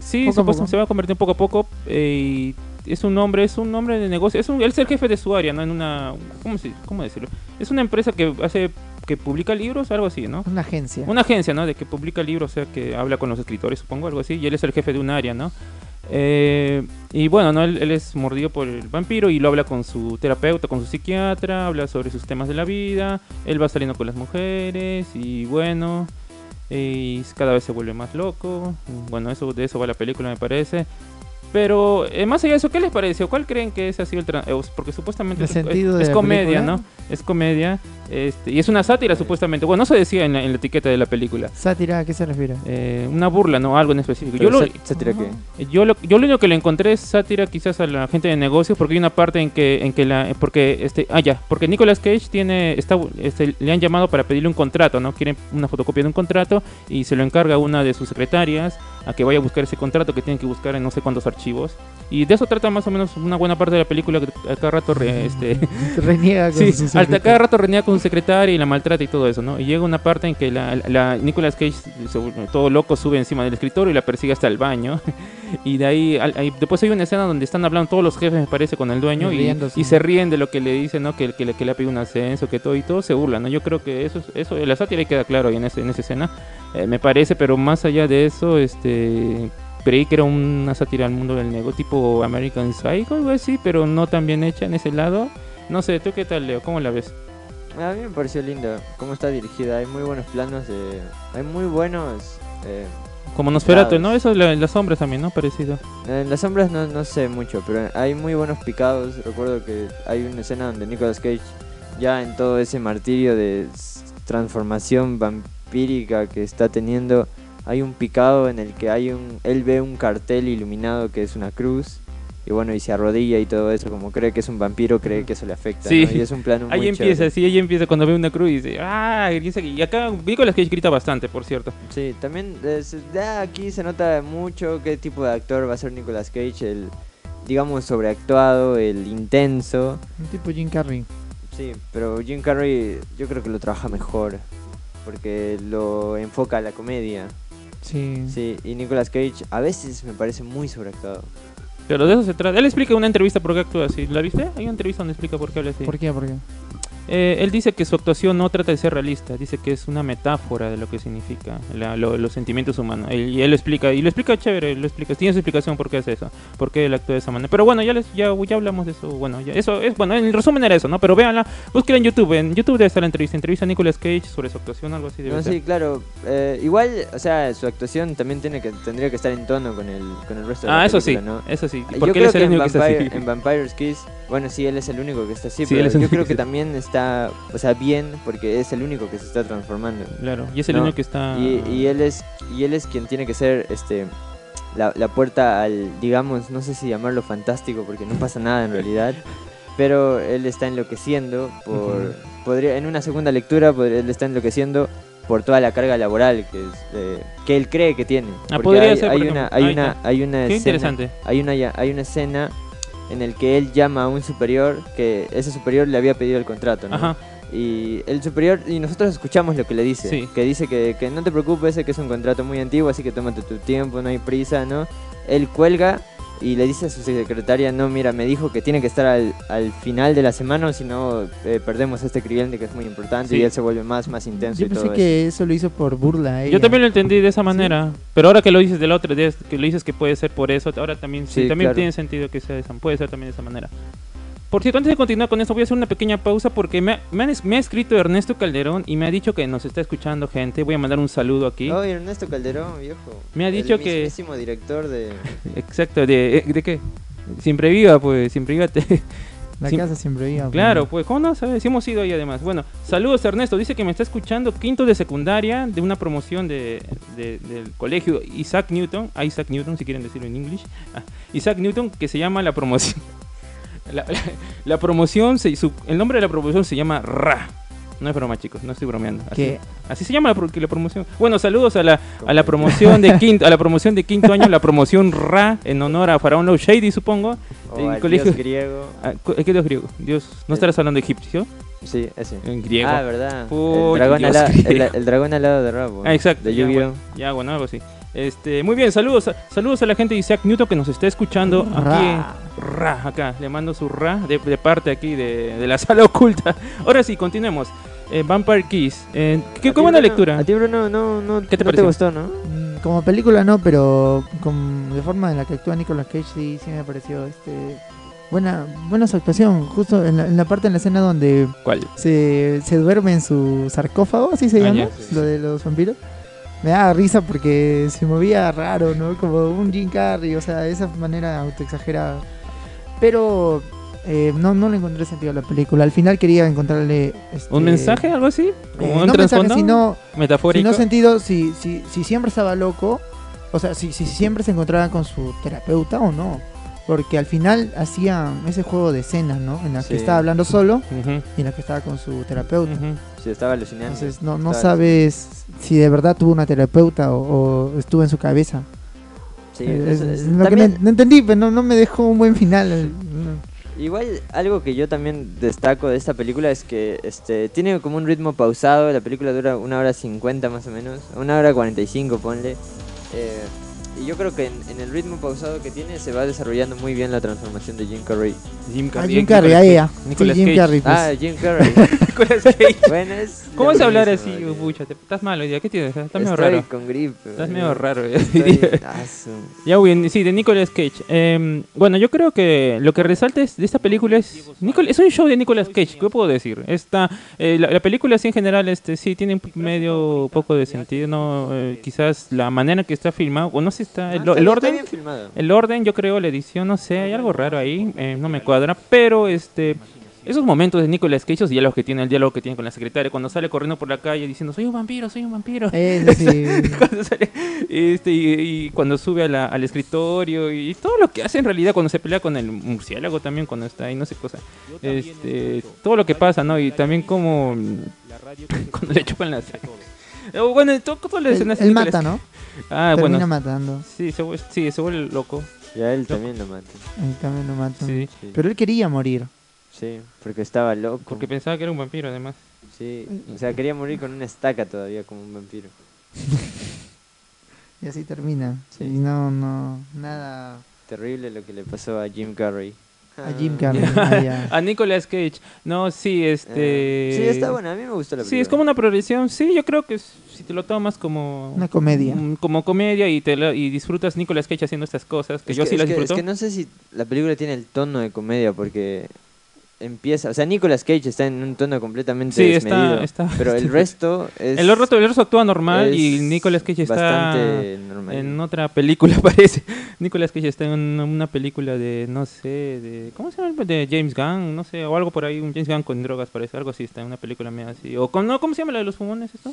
sí supuestamente se va a convertir poco a poco eh, y es un hombre es un hombre de negocio es un él es el jefe de su área no en una cómo se- cómo decirlo es una empresa que hace que publica libros algo así no Una agencia. una agencia, ¿no? De que publica libros, o sea, que habla con los escritores, supongo, algo así. Y él es el jefe de un área, ¿no? Eh, y bueno, ¿no? Él, él es mordido por el vampiro y lo habla con su terapeuta, con su psiquiatra, habla sobre sus temas de la vida. Él va saliendo con las mujeres y bueno, y cada vez se vuelve más loco. Bueno, eso de eso va la película, me parece. Pero eh, más allá de eso, ¿qué les pareció? ¿Cuál creen que ese ha sido el eh, Porque supuestamente ¿El es, sentido es- de es la comedia, película? ¿no? Es comedia. Este, y es una sátira, supuestamente. Bueno, no se decía en la, en la etiqueta de la película. Sátira, ¿a qué se refiere? Eh, una burla, ¿no? Algo en específico. Yo lo, sá- sátira que... Eh, Yo lo, yo lo único que le encontré es sátira quizás a la gente de negocios porque hay una parte en que en que la porque este ah ya porque Nicolas Cage tiene está este, le han llamado para pedirle un contrato no quieren una fotocopia de un contrato y se lo encarga una de sus secretarias a que vaya a buscar ese contrato que tienen que buscar en no sé cuántos archivos y de eso trata más o menos una buena parte de la película que a cada rato re- este Reniega con Sí, su hasta secretario. cada rato reniega con su secretaria y la maltrata y todo eso, ¿no? Y llega una parte en que la, la Nicolas Cage, todo loco, sube encima del escritorio y la persigue hasta el baño. Y de ahí, al- ahí- después hay una escena donde están hablando todos los jefes, me parece, con el dueño Y y, se ríen de lo que le dice, ¿no? Que, que, le- que le ha pedido un ascenso, que todo y todo se burlan, ¿no? Yo creo que eso, es- eso la sátira queda claro ahí en, ese, en esa escena, eh, me parece, pero más allá de eso, este... Creí que era una sátira al mundo del negocio, tipo American Psycho, algo así, pero no tan bien hecha en ese lado. No sé, ¿tú qué tal, Leo? ¿Cómo la ves? A mí me pareció lindo cómo está dirigida. Hay muy buenos planos, de... hay muy buenos... eh, Como Nosferatu. ¿no? Eso en las sombras también, ¿no? Parecido. En las sombras no, no sé mucho, pero hay muy buenos picados. Recuerdo que hay una escena donde Nicolas Cage, ya en todo ese martirio de transformación vampírica que está teniendo, hay un picado en el que hay un, él ve un cartel iluminado que es una cruz. Y bueno, y se arrodilla y todo eso, como cree que es un vampiro, cree que eso le afecta. Sí. ¿no? Y es un plano muy Ahí empieza, chévere. sí, ahí empieza cuando ve una cruz y dice, ah, y dice- y acá Nicolas Cage grita bastante, por cierto. Sí, también es- ya aquí se nota mucho qué tipo de actor va a ser Nicolas Cage, el digamos sobreactuado, el intenso. Un tipo Jim Carrey. Sí, pero Jim Carrey yo creo que lo trabaja mejor porque lo enfoca a la comedia. Sí. Sí, y Nicolas Cage a veces me parece muy sobreactuado. Pero de eso se trata. Él explica en una entrevista por qué actúa así. ¿La viste? Hay una entrevista donde explica por qué habla así. ¿Por qué? ¿Por qué? Eh, él dice que su actuación no trata de ser realista, dice que es una metáfora de lo que significa la- lo- los sentimientos humanos. Él- y él lo explica, y lo explica chévere, lo explica, tiene su explicación por qué hace eso, por qué él actúa de esa manera. Pero bueno, ya les, ya, ya hablamos de eso, bueno, ya, eso es, bueno, en resumen era eso, ¿no? Pero véanla, búsquenla en YouTube, en YouTube debe estar la entrevista, entrevista a Nicolas Cage sobre su actuación, algo así debe No, ser. sí, claro. eh, igual, o sea, su actuación también tiene que tendría que estar en tono con el con el resto de la Ah, eso sí, eso sí, Yo porque él creo es el que en, único que está Vampire- así. en Vampire's Kiss, bueno, sí, él es el único que está así, Sí, él pero es yo único creo que que también está, o sea, bien, porque es el único que se está transformando. Claro, y es el No, único que está... Y, y él es y él es quien tiene que ser este la, la puerta al digamos no sé si llamarlo fantástico porque no pasa nada en realidad pero él está enloqueciendo por podría en una segunda lectura podría- él está enloqueciendo por toda la carga laboral que es, eh, que él cree que tiene Ah, Porque podría hay, ser, hay una hay una está. hay una Qué escena interesante. hay una hay una escena en el que él llama a un superior que ese superior le había pedido el contrato ¿no? Ajá, Y el superior, y nosotros escuchamos lo que le dice. Sí. Que dice que, que no te preocupes, que es un contrato muy antiguo, así que tómate tu tiempo, no hay prisa, ¿no? Él cuelga y le dice a su secretaria, no, mira, me dijo que tiene que estar al, al final de la semana, o si no, eh, perdemos a este cliente que es muy importante Sí. y él se vuelve más, más intenso Yo y pensé todo que eso lo hizo por burla. Yo también lo entendí de esa manera, pero ahora que lo dices de la otra, que lo dices que puede ser por eso, ahora también sí, Sí, también claro. tiene sentido que sea de esa, puede ser también de esa manera. Por cierto, antes de continuar con esto, voy a hacer una pequeña pausa porque me, ha- me, han es- me ha escrito Ernesto Calderón y me ha dicho que nos está escuchando gente. Voy a mandar un saludo aquí. Oye, Ernesto Calderón, viejo. Me ha dicho el que- mismísimo director de... Exacto, ¿de, eh, ¿de qué? Siempre viva, pues, siempre viva. te- La casa siempre iba. Claro, pues, ¿cómo no sabes? Sí hemos ido ahí además. Bueno, saludos Ernesto, dice que me está escuchando quinto de secundaria de una promoción de, de- del colegio Isaac Newton, ah, Isaac Newton si quieren decirlo en inglés, Ah, Isaac Newton que se llama la promoción. La, la- la promoción, se- su- el nombre de la promoción se llama RA. No es broma chicos, no estoy bromeando. Así, así se llama la, la promoción. Bueno, saludos a la, a la promoción de quinto, a la promoción de quinto año, la promoción RA en honor a Faraón Low Shady, supongo. O El al colegio- dios griego. Ah, ¿Qué dios griego? Dios, ¿no estarás hablando de egipcio? Sí, ese. En griego. Ah, verdad. Uy, el, dragón Dios ala- el, el dragón alado de Rabo. Ah, exacto. De ya, Yu-Gi-Oh! bueno, ya, bueno, algo así. Este, muy bien, saludos, a- saludos a la gente de Isaac Newton que nos está escuchando aquí. Ra. Ra, acá, le mando su ra de, de parte aquí de, de la sala oculta. Ahora sí, continuemos. Eh, Vampire Kiss. Eh, ¿A qué, buena Bruno? lectura. A ti, Bruno, no, no, ¿Qué te no pareció? gustó, ¿no? Mm, Como película no, pero con, de forma en la que actúa Nicolas Cage sí, sí me pareció este buena buena su actuación. Justo en la, en la parte en la escena donde ¿Cuál? se, se duerme en su sarcófago, así se Ah, llama, sí, lo de los vampiros. Me daba risa porque se movía raro, ¿no? Como un Jim Carrey, o sea, de esa manera autoexagerada. Pero eh, no, no le encontré sentido a la película. Al final quería encontrarle... este, ¿Un mensaje, algo así? eh, ¿Como un no mensaje, trasfondo? sino, ¿Metafórico? sino sentido si, si, si siempre estaba loco, o sea, si, si siempre se encontraba con su terapeuta o no. Porque al final hacían ese juego de escenas, ¿no? En las que estaba hablando solo Ujú, y en las que estaba con su terapeuta. ujú. Sí, estaba alucinante. Entonces no, no Estaba sabes si de verdad tuvo una terapeuta o, o estuvo en su cabeza. Sí, Eh, eso- es- es- es lo que también- no, no entendí, pero no, no me dejó un buen final. eh. Igual algo que yo también destaco de esta película es que este tiene como un ritmo pausado, la película dura una hora cincuenta más o menos, una hora cuarenta y cinco ponle. Eh, y yo creo que en, en el ritmo pausado que tiene se va desarrollando muy bien la transformación de Jim Carrey. Jim Ah, Carrey. Jim Carrey, ahí ya. Sí, Nicolas Jim Cage. Carrey, pues. Ah, Jim Carrey. Nicolas Cage. bueno, es ¿Cómo es hablar así, pucha? Estás mal hoy día. ¿Qué tienes? Estás medio Estoy raro. con gripe. Estás eh. medio raro. Estoy- ah, su- Ya, bien, sí, de Nicolas Cage. Eh, bueno, yo creo que lo que resalta es- de esta película es. Nicol- es un show de Nicolas Cage, ¿qué puedo decir? Esta, eh, la, la película, sí, en general, este sí tiene medio poco de sentido. no Eh, Quizás la manera en que está filmado, o no sé, está. Ah, El, está orden. bien filmado. El orden, yo creo, la edición, no sé, hay algo raro ahí, eh, no me cuadra, pero este. Esos momentos de Nicolas Cage, esos diálogos que tiene, el diálogo que tiene con la secretaria, cuando sale corriendo por la calle diciendo, soy un vampiro, soy un vampiro. Eso sí. cuando sale, este, y, y cuando sube a la- al escritorio y todo lo que hace en realidad cuando se pelea con el murciélago también cuando está ahí no sé cosa este todo lo que pasa no y también como cuando le chupan la sangre Eh, bueno todo, Él, escenas de él Nicolas mata. ¿no? ah Termina bueno matando. sí se, vuelve- sí se vuelve loco Y a él también lo matan. Él también lo mata. sí Sí, Pero él quería morir. sí, porque estaba loco. porque pensaba que era un vampiro además Sí, o sea, quería morir con una estaca todavía como un vampiro. Y así termina. Sí. Y no, no, nada. Terrible lo que le pasó a Jim Carrey. A Jim Carrey. ah, a Nicolas Cage no sí este Eh, sí, está buena, a mí me gustó la película. Sí, es como una progresión. Sí, yo creo que si te lo tomas como Una comedia. mm, como comedia y te la- y disfrutas Nicolas Cage haciendo estas cosas, que Es yo que- sí las disfruto. Es que no sé si la película tiene el tono de comedia porque empieza, o sea, Nicolas Cage está en un tono completamente Sí, está- desmedido, está- pero el resto es el otro, el otro actúa normal y Nicolas Cage está bastante normal. en otra película parece. Nicolas Cage está en una, película de no sé, de ¿cómo se llama? De James Gunn, no sé, o algo por ahí, un James Gunn con drogas parece, algo así está en una película medio así. O con no, ¿cómo se llama la de los fumones esto?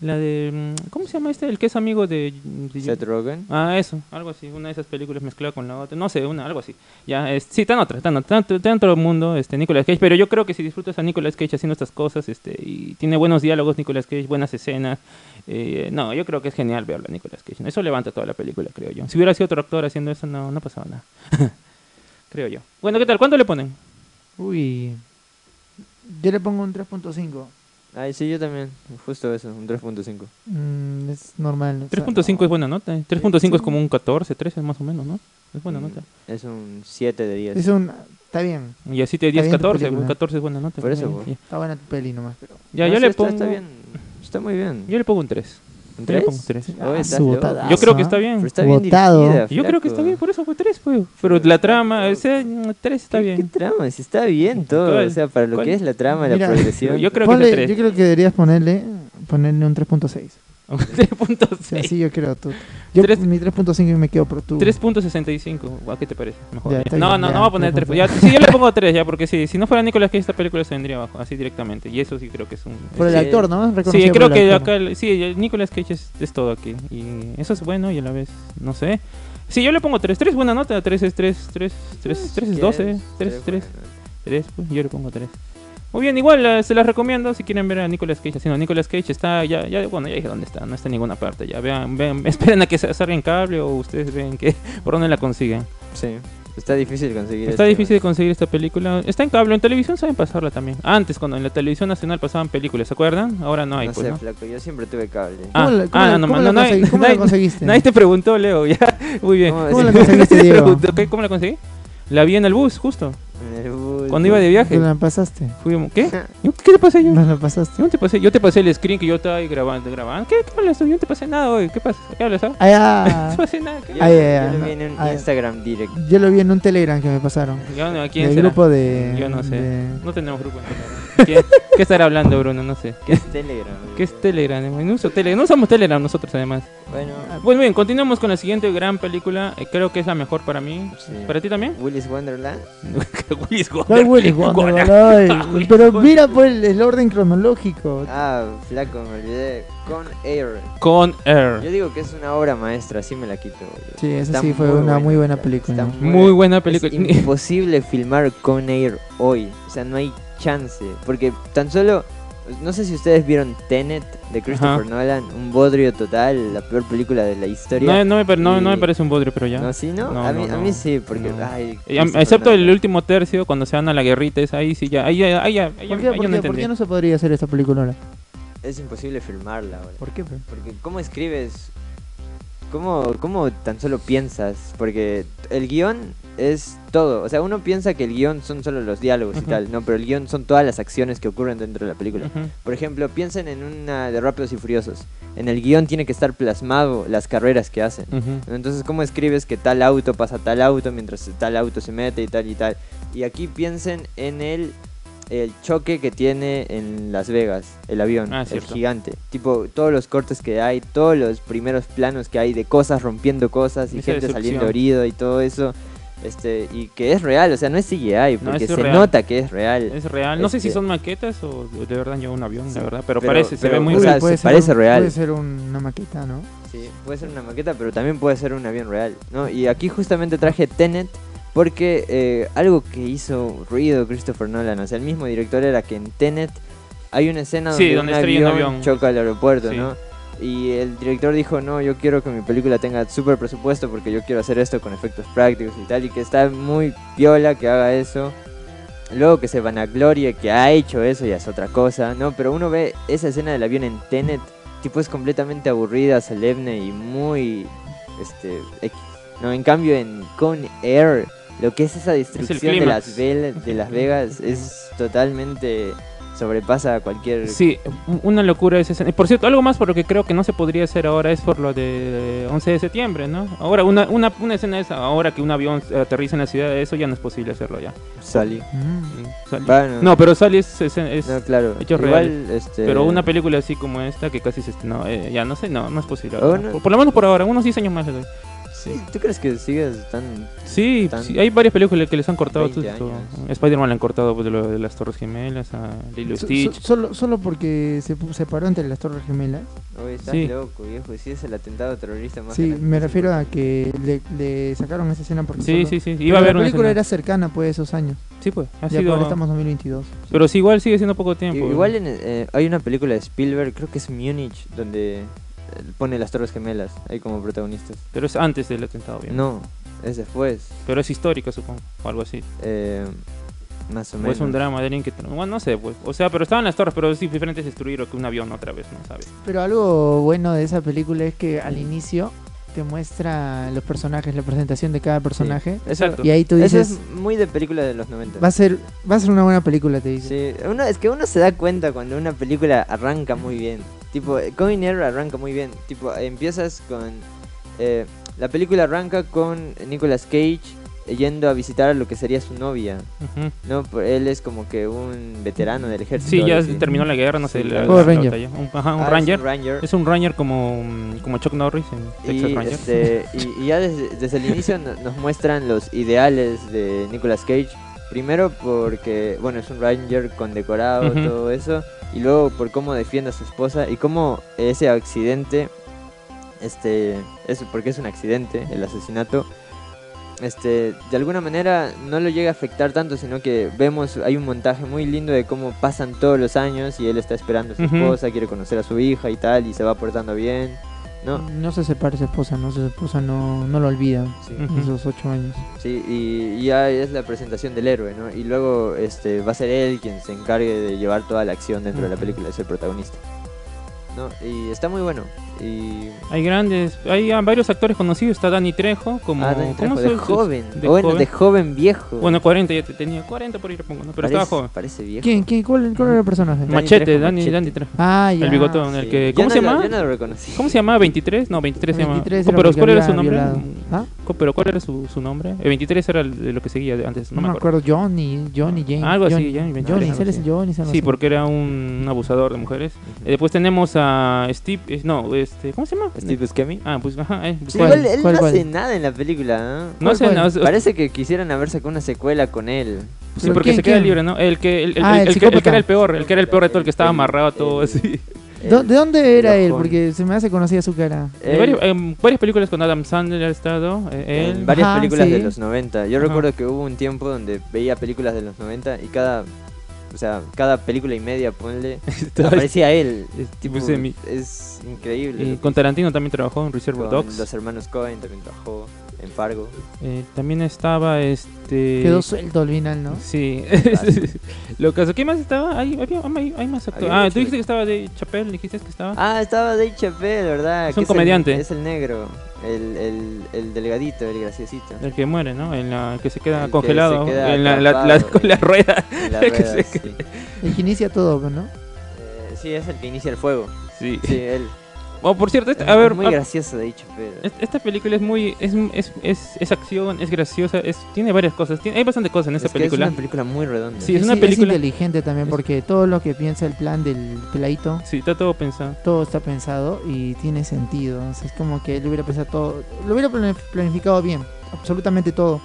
La de mm, ¿cómo se llama este? El que es amigo de, de- Seth Rogen. Ah, eso, algo así, una de esas películas mezclada con la otra, no sé, una, algo así. Ya, es, sí, está en otra, está en, otra, en todo el mundo, este, Nicolas Cage, pero yo creo que si disfrutas a Nicolas Cage haciendo estas cosas, este, y tiene buenos diálogos Nicolas Cage, buenas escenas, eh, no, yo creo que es genial verlo a Nicolas Cage, eso levanta toda la película, creo yo. Si hubiera sido otro actor haciendo eso, no, no pasaba nada, creo yo. Bueno, ¿qué tal? ¿Cuánto le ponen? Uy. Yo le pongo un 3.5. Ay, sí, yo también, justo eso, un 3.5. Mm, es normal. o sea, 3.5 no. es buena nota, 3.5 es como un 14, 13 más o menos, ¿no? Es buena Mm, nota. Es un 7 de 10. Es un. Está bien. Y así te 10, bien tu 14, película. 14 es buena nota. Por eso, Ya, pues. ya. Está buena tu peli nomás. Pero... Ya, No, yo sí, le está, pongo... está bien, está muy bien. Yo le pongo un 3. ¿Un Yo le 3? pongo un 3. Oh, Ah, botada. Yo creo que ¿ah? está bien. Pero está bien dirigida, Yo creo que está bien, por eso fue 3, pues. Pero la trama, ese 3 está ¿Qué, bien. ¿Qué trama? Si está bien todo, ¿Cuál? o sea, para lo ¿Cuál? que es la trama, Mira, la progresión. Yo creo que Ponle- es de 3. yo creo que deberías ponerle, ponerle un 3.6. O sea, 3.6. sí, yo creo. Tú. Yo Tres- mi 3.5 y me quedo por tu. 3.65. ¿A qué te parece? Mejor. Ya, No, bien, no, ya, no voy a poner 3. 3.5. Ya, sí, yo le pongo 3 ya, porque sí, si no fuera Nicolas Cage, esta película se vendría abajo, así directamente. Y eso sí creo que es un. Por el Sí. actor, ¿no? Sí, Reconocido creo por el que actor. acá, el- sí, el Nicolas Cage es, es todo aquí. Y eso es bueno y a la vez, no sé. Sí, yo le pongo 3. 3 buena nota, 3 es 3, 3, 3, 3 es 12, 3 3. 3, pues yo le pongo 3. Muy bien, igual eh, se las recomiendo si quieren ver a Nicolas Cage haciendo. Nicolas Cage está ya, ya, bueno, ya dije dónde está, no está en ninguna parte. Ya vean, vean esperen a que salga en cable o ustedes ven que por dónde la consiguen. Sí, está difícil conseguir Está esto. difícil de conseguir esta película. Está en cable, en televisión saben pasarla también. Antes, cuando en la televisión nacional pasaban películas, ¿se acuerdan? Ahora no hay, No pues, sé, ¿no? flaco, yo siempre tuve cable. Ah, ¿Cómo la, cómo ah, la- no, cómo no, la no, nadie- cómo la conseguiste? Nadie te preguntó, Leo, ya. Muy bien. ¿Cómo es la conseguiste, Diego? ¿Cómo la conseguí? La vi en el bus, justo. El bus. Cuando iba de viaje. ¿Tú la pasaste? Fuimos- ¿Qué? ¿Yo- ¿Qué te pasé yo? ¿No la pasaste? Yo no te pasé, yo te pasé el screen que yo estaba ahí grabando, grabando. ¿Qué, qué hablas tú? Yo no te pasé nada hoy. ¿Qué pasa? ¿Qué hablas? ah? Ah, ya. No te pasé nada. ¿qué? Yo, Ay, yo ay, ay, lo no. vi en un Ay. Instagram direct. Yo lo vi en un Telegram que me pasaron. Yo no, ¿quién Del será? grupo de... Yo no sé. de- No tenemos grupo en Telegram. ¿Quién- ¿Qué estará hablando Bruno? No sé. ¿Qué es Telegram? ¿Qué es Telegram? No uso Telegram. No usamos Telegram nosotros además. Bueno, Pues bien, continuamos con la siguiente gran película. Eh, Creo que es la mejor para mí. sí. ¿Para ti también? Willis Wonderland. Willis No, Wonderland. Willy Wonderland, Pero mira pues el, el orden cronológico. Ah, flaco, me olvidé. Con Air. Con Yo Air. digo que es una obra maestra, así me la quito. boludo. Sí, esa sí fue una muy buena película. está Muy buena película. Es imposible filmar Con Air hoy. O sea, no hay chance. Porque tan solo. No sé si ustedes vieron Tenet de Christopher Ajá. Nolan. Un bodrio total. La peor película de la historia. No, no me, no, no me Y- parece un bodrio, pero ya. ¿No, sí, no? No, a, no, mí, a mí sí, porque. No. Ay, excepto el Nolan. último tercio, cuando se van a la guerrita, es ahí sí ya. Ahí, ahí, ahí, ¿Por qué, ahí por qué- por qué no se podría hacer esta película ahora? Es imposible filmarla ahora. ¿Por qué? Porque, ¿cómo escribes? ¿Cómo, ¿Cómo tan solo piensas? Porque el guion es todo. O sea, uno piensa que el guion son solo los diálogos y tal, ¿no? Pero el guion son todas las acciones que ocurren dentro de la película. Por ejemplo, piensen en una de Rápidos y Furiosos. En el guion tiene que estar plasmado las carreras que hacen. Entonces, ¿cómo escribes que tal auto pasa tal auto mientras tal auto se mete y tal y tal? Y aquí piensen en el, el choque que tiene en Las Vegas, el avión, Ah, el gigante. Tipo, todos los cortes que hay, todos los primeros planos que hay de cosas rompiendo cosas y Esa gente saliendo herido y todo eso. Este, y que es real, o sea, no es CGI, No, porque es se real. nota que es real. Es real. No sé si Este- son maquetas o de verdad lleva un avión, Sí, la verdad. Pero, pero- parece, se pero- ve muy o real. sea, puede se ser parece un- real. Puede ser un- una maqueta, ¿no? Sí, puede ser una maqueta, pero también puede ser un avión real, ¿no? Y aquí justamente traje Tenet porque eh, algo que hizo ruido Christopher Nolan, o sea, el mismo director era que en Tenet hay una escena Sí, donde, un avión, avión. choca al aeropuerto, Sí. ¿no? Y el director dijo, no, yo quiero que mi película tenga súper presupuesto porque yo quiero hacer esto con efectos prácticos y tal, y que está muy piola que haga eso. Luego que se vanaglorie que ha hecho eso ya es otra cosa, ¿no? Pero uno ve esa escena del avión en Tenet, tipo es completamente aburrida, solemne y muy, este, X, ¿no? En cambio en Con Air, lo que es esa destrucción de las, Vel- de las Vegas es totalmente, sobrepasa cualquier... Sí, una locura esa escena. Por cierto, algo más por lo que creo que no se podría hacer ahora es por lo de 11 de septiembre, ¿no? Ahora, una, una, una escena es ahora que un avión aterriza en la ciudad, eso ya no es posible hacerlo ya. Sally. Mm. Sally- Bueno, No, pero Sally es, es- es- no, claro. hechos Igual, este... Pero una película así como esta que casi se estrenó, eh, ya no sé, no, no es posible. Oh, no. Por, por lo menos por ahora, unos 10 años más. Sí, ¿Tú crees que sigues tan... Sí, Tan- sí, hay varias películas que les han cortado. 20 esto. Spider-Man le han cortado pues, de, lo de las Torres Gemelas, a Lilo So- Stitch. so- solo, solo porque se pu- separó entre las Torres Gemelas. Oye, estás Sí. loco, viejo. Si es el atentado terrorista más Sí, me refiero a que le, le sacaron esa escena porque Sí, solo- sí, sí. Pero Iba a haber la una película escena. era cercana pues esos años. Sí, pues. Ha Ya sido... ahora estamos en 2022. Pero sí, igual sigue siendo poco tiempo. Igual en, eh, hay una película de Spielberg, creo que es Múnich, donde pone las Torres Gemelas ahí como protagonistas. Pero es antes del atentado, bien. No, es después. Pero es histórica, supongo. O algo así. eh, más o O menos. es un drama de alguien que... Bueno, no sé, pues. O sea, pero estaban las torres, pero es diferente es destruir que un avión otra vez, ¿no sabes? Pero algo bueno de esa película es que al inicio te muestra los personajes, la presentación de cada personaje. Exacto. Y ahí tú Eso dices, es muy de película de los 90. va a ser va a ser una buena película, te dice. Sí, uno, es que uno se da cuenta cuando una película arranca muy bien. Tipo, Going Air arranca muy bien. Tipo, empiezas con... eh, la película arranca con Nicolas Cage yendo a visitar a lo que sería su novia. Ujú. No, Por- él es como que un veterano del ejército. Sí, ya terminó la guerra, no sé. Sí, la, Ranger. Un, ajá, un Ah, es un Ranger. Es un Ranger como, mm, como Chuck Norris en Texas Y, Ranger. este, y, y ya desde, desde el inicio no- nos muestran los ideales de Nicolas Cage. Primero porque, bueno, es un Ranger condecorado, Ujú. todo eso. Y luego por cómo defiende a su esposa y cómo ese accidente, este, es porque es un accidente, el asesinato, este, de alguna manera no lo llega a afectar tanto, sino que vemos, hay un montaje muy lindo de cómo pasan todos los años y él está esperando a su esposa, quiere conocer a su hija y tal, y se va portando bien, ¿no? No se separa su esposa, no su esposa no, no lo olvida Sí. Esos ocho años. Sí, y, ya es la presentación del héroe, ¿no? Y luego este va a ser él quien se encargue de llevar toda la acción dentro de la película, es el protagonista. ¿No? Y está muy bueno. Y Hay grandes, hay ah, varios actores conocidos. Está Dani Trejo, como. ah, Danny ¿cómo Trejo, se- de joven. de bueno, joven. de joven viejo. Bueno, 40 ya te tenía. 40 por ahí le pongo, ¿no? Pero parece, estaba joven. Parece viejo. ¿Quién, quién, cuál, cuál era el personaje? Dani Machete, Trejo, Dani, Machete. Dani Trejo. Ah, ya. El bigotón, el Sí. que. Yo ¿Cómo no se lo- llama? Yo no lo reconocí. ¿Cómo se llama? ¿23? No, 23 se llama. 23 Oh, pero ¿cuál era su nombre? violado. ¿Ah? ¿Pero cuál era su, su nombre? El 23 era el- de lo que seguía antes, no, No, me acuerdo. Johnny, Johnny James. Algo así, Johnny, Johnny, Johnny, Johnny, él es sí. Johnny. algo Sí, así. porque era un, abusador de mujeres. Eh, después tenemos a Steve, eh, no, este, ¿cómo se llama? Steve Buscemi. Ah, pues, ajá, eh, Sí, ¿Cuál? igual él ¿Cuál, no cuál? hace nada en la película, ¿no? no ¿Cuál, sé, cuál? no, o sea, Parece que quisieran haber sacado una secuela con él. sí, ¿Pero porque quién, se queda quién? libre, ¿no? El que, el, el- Ah, el- el el que, el que era el peor, el que era el peor de todo, el que estaba amarrado todo el- así. ¿Dó- ¿De dónde era él? Porque se me hace conocida su cara. En varias, en varias películas con Adam Sandler ha estado, eh, él. en varias Ajá, películas de sí. los 90. Yo Ajá. recuerdo que hubo un tiempo donde veía películas de los 90 y cada, o sea, cada película y media, ponle, aparecía él. Steve Tipo, es increíble. Y con Tarantino también trabajó en Reservoir Con Dogs. los hermanos Cohen también trabajó en Fargo. Eh, también estaba este. Quedó suelto al final, ¿no? Sí. Lo caso, ¿qué más estaba? Hay, había- hay, hay más actores. Ah, tú dijiste que estaba de Chappelle, dijiste que estaba. Ah, estaba Dave Chappelle, ¿verdad? Es un comediante. El, es el negro, el, el, el delegadito, el graciosito. El que muere, ¿no? En la el que se queda El que congelado. se queda en la, la- la- atrapado, con la rueda. En la El que rueda, sí. El que inicia todo, pues, ¿no? Eh, sí, es el que inicia el fuego. Sí. Sí, él. Oh, por cierto, Es esta- a ver, muy a- gracioso Dave Chappelle. est- esta película es muy. Es, es, es, es acción, es graciosa, es, tiene varias cosas. Tiene, hay bastante cosas en esta Es que película. Es una película muy redonda. Sí, es una sí, película- inteligente también porque todo lo que piensa el plan del peladito, Sí, está todo pensado. todo está pensado y tiene sentido. O sea, es como que él hubiera pensado todo, lo hubiera planificado bien, absolutamente todo.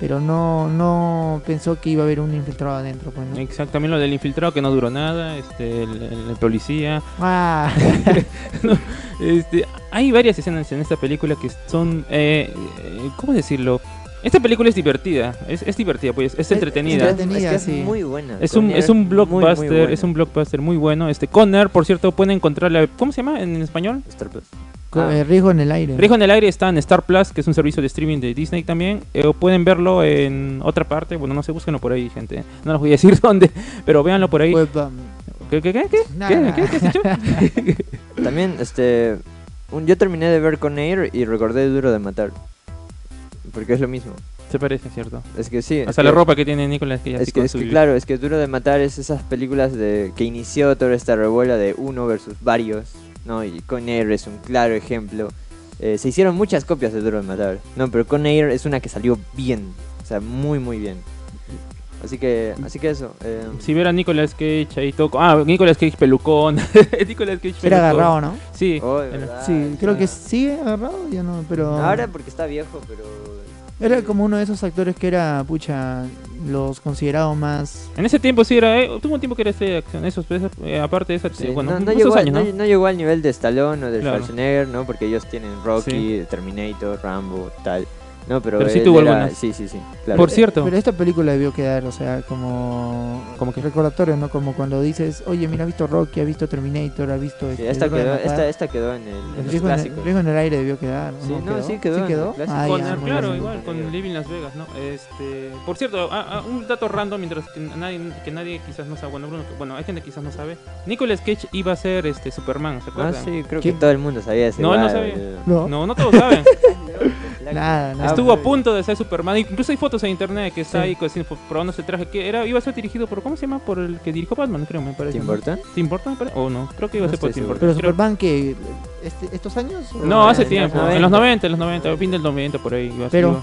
Pero no, no pensó que iba a haber un infiltrado adentro, pues, ¿no? Exacto, también lo del infiltrado que no duró nada, este, el, el- el policía. Ah, Este, hay varias escenas en esta película que son, eh, eh, ¿cómo decirlo? Esta película es divertida, es, es divertida, pues, es entretenida. es entretenida, es, que sí. es muy buena. Es un, es un muy, muy blockbuster, buena. es un blockbuster muy bueno. Este Conner, por cierto, pueden encontrarla, ¿cómo se llama en español? Star Plus. Ah. eh, riesgo en el aire. Rijo en el aire está en Star Plus, que es un servicio de streaming de Disney también. eh, o pueden verlo en otra parte, bueno, no sé, búsquenlo por ahí, gente. No les voy a decir dónde, pero véanlo por ahí. Web, um, ¿Qué, qué, qué, qué? Nada. ¿Qué, qué, qué has dicho? También, este. un- yo terminé de ver con Air y recordé Duro de Matar. Porque es lo mismo. Se parece, ¿cierto? Es que sí. Hasta la que- ropa que tiene Nicolas que ya Es que, es que claro, es que Duro de Matar es esas películas de que inició toda esta revuela de uno versus varios, ¿no? Y Con Air es un claro ejemplo. Eh, se hicieron muchas copias de Duro de Matar, ¿no? Pero Con Air es una que salió bien, o sea, muy muy bien. Así que, así que eso. eh, Si ver a Nicolas Cage ahí todo. Ah, Nicolas Cage pelucón. Nicolas Cage pelucón. Era agarrado, ¿no? Sí. oh, verdad, Sí, creo que sigue agarrado, ya no, pero... Ahora porque está viejo, pero... Era como uno de esos actores que era, pucha, los considerados más... En ese tiempo sí era. Eh, tuvo un tiempo que era este de acción. Esos, esos, eh, aparte de esa. Sí, bueno, no, llegó, años, no, ¿no? no llegó al nivel de Stallone o de Claro. Schwarzenegger, ¿no? Porque ellos tienen Rocky, Sí. Terminator, Rambo, tal. No, pero, Pero sí tuvo era- algunas. Sí, sí, sí. Claro. Por cierto. Pero esta película debió quedar, o sea, como... Como que- Recordatorio, ¿no? Como cuando dices, oye, mira, ha visto Rocky, ha visto Terminator, ha visto... Sí, este, esta, quedó, Matar". esta, esta quedó en, el, en El riesgo en, el, clásicos. riesgo en el aire debió quedar. ¿o Sí, no, quedó? sí quedó en el clásico. Ah, Con, ya, muy claro, bien. igual, con Living Las Vegas, ¿no? Este, por cierto, ah, ah, un dato random, mientras que nadie, que nadie quizás no sabe, bueno, Bruno, bueno, hay gente que quizás no sabe. Nicolas Cage iba a ser este Superman, ¿se Ah, acuerdan? sí, creo ¿Quién? que todo el mundo sabía. No, él no igual, sabía. No, No, no todos saben. nada, nada. Estuvo a punto de ser Superman. Incluso hay fotos en internet que está Sí. ahí probándose el traje. Que era, iba a ser dirigido por, ¿cómo se llama? Por el que dirigió Batman, creo, me parece. ¿Tim ¿no? Burton? ¿Tim Burton, me parece? O no, creo que iba a No ser por Tim. Burton. Pero Creo- Superman que... Este, ¿Estos años? No, hace tiempo. En los 90. 90, en los 90, fin del 90 por ahí. Iba a ser- Pero-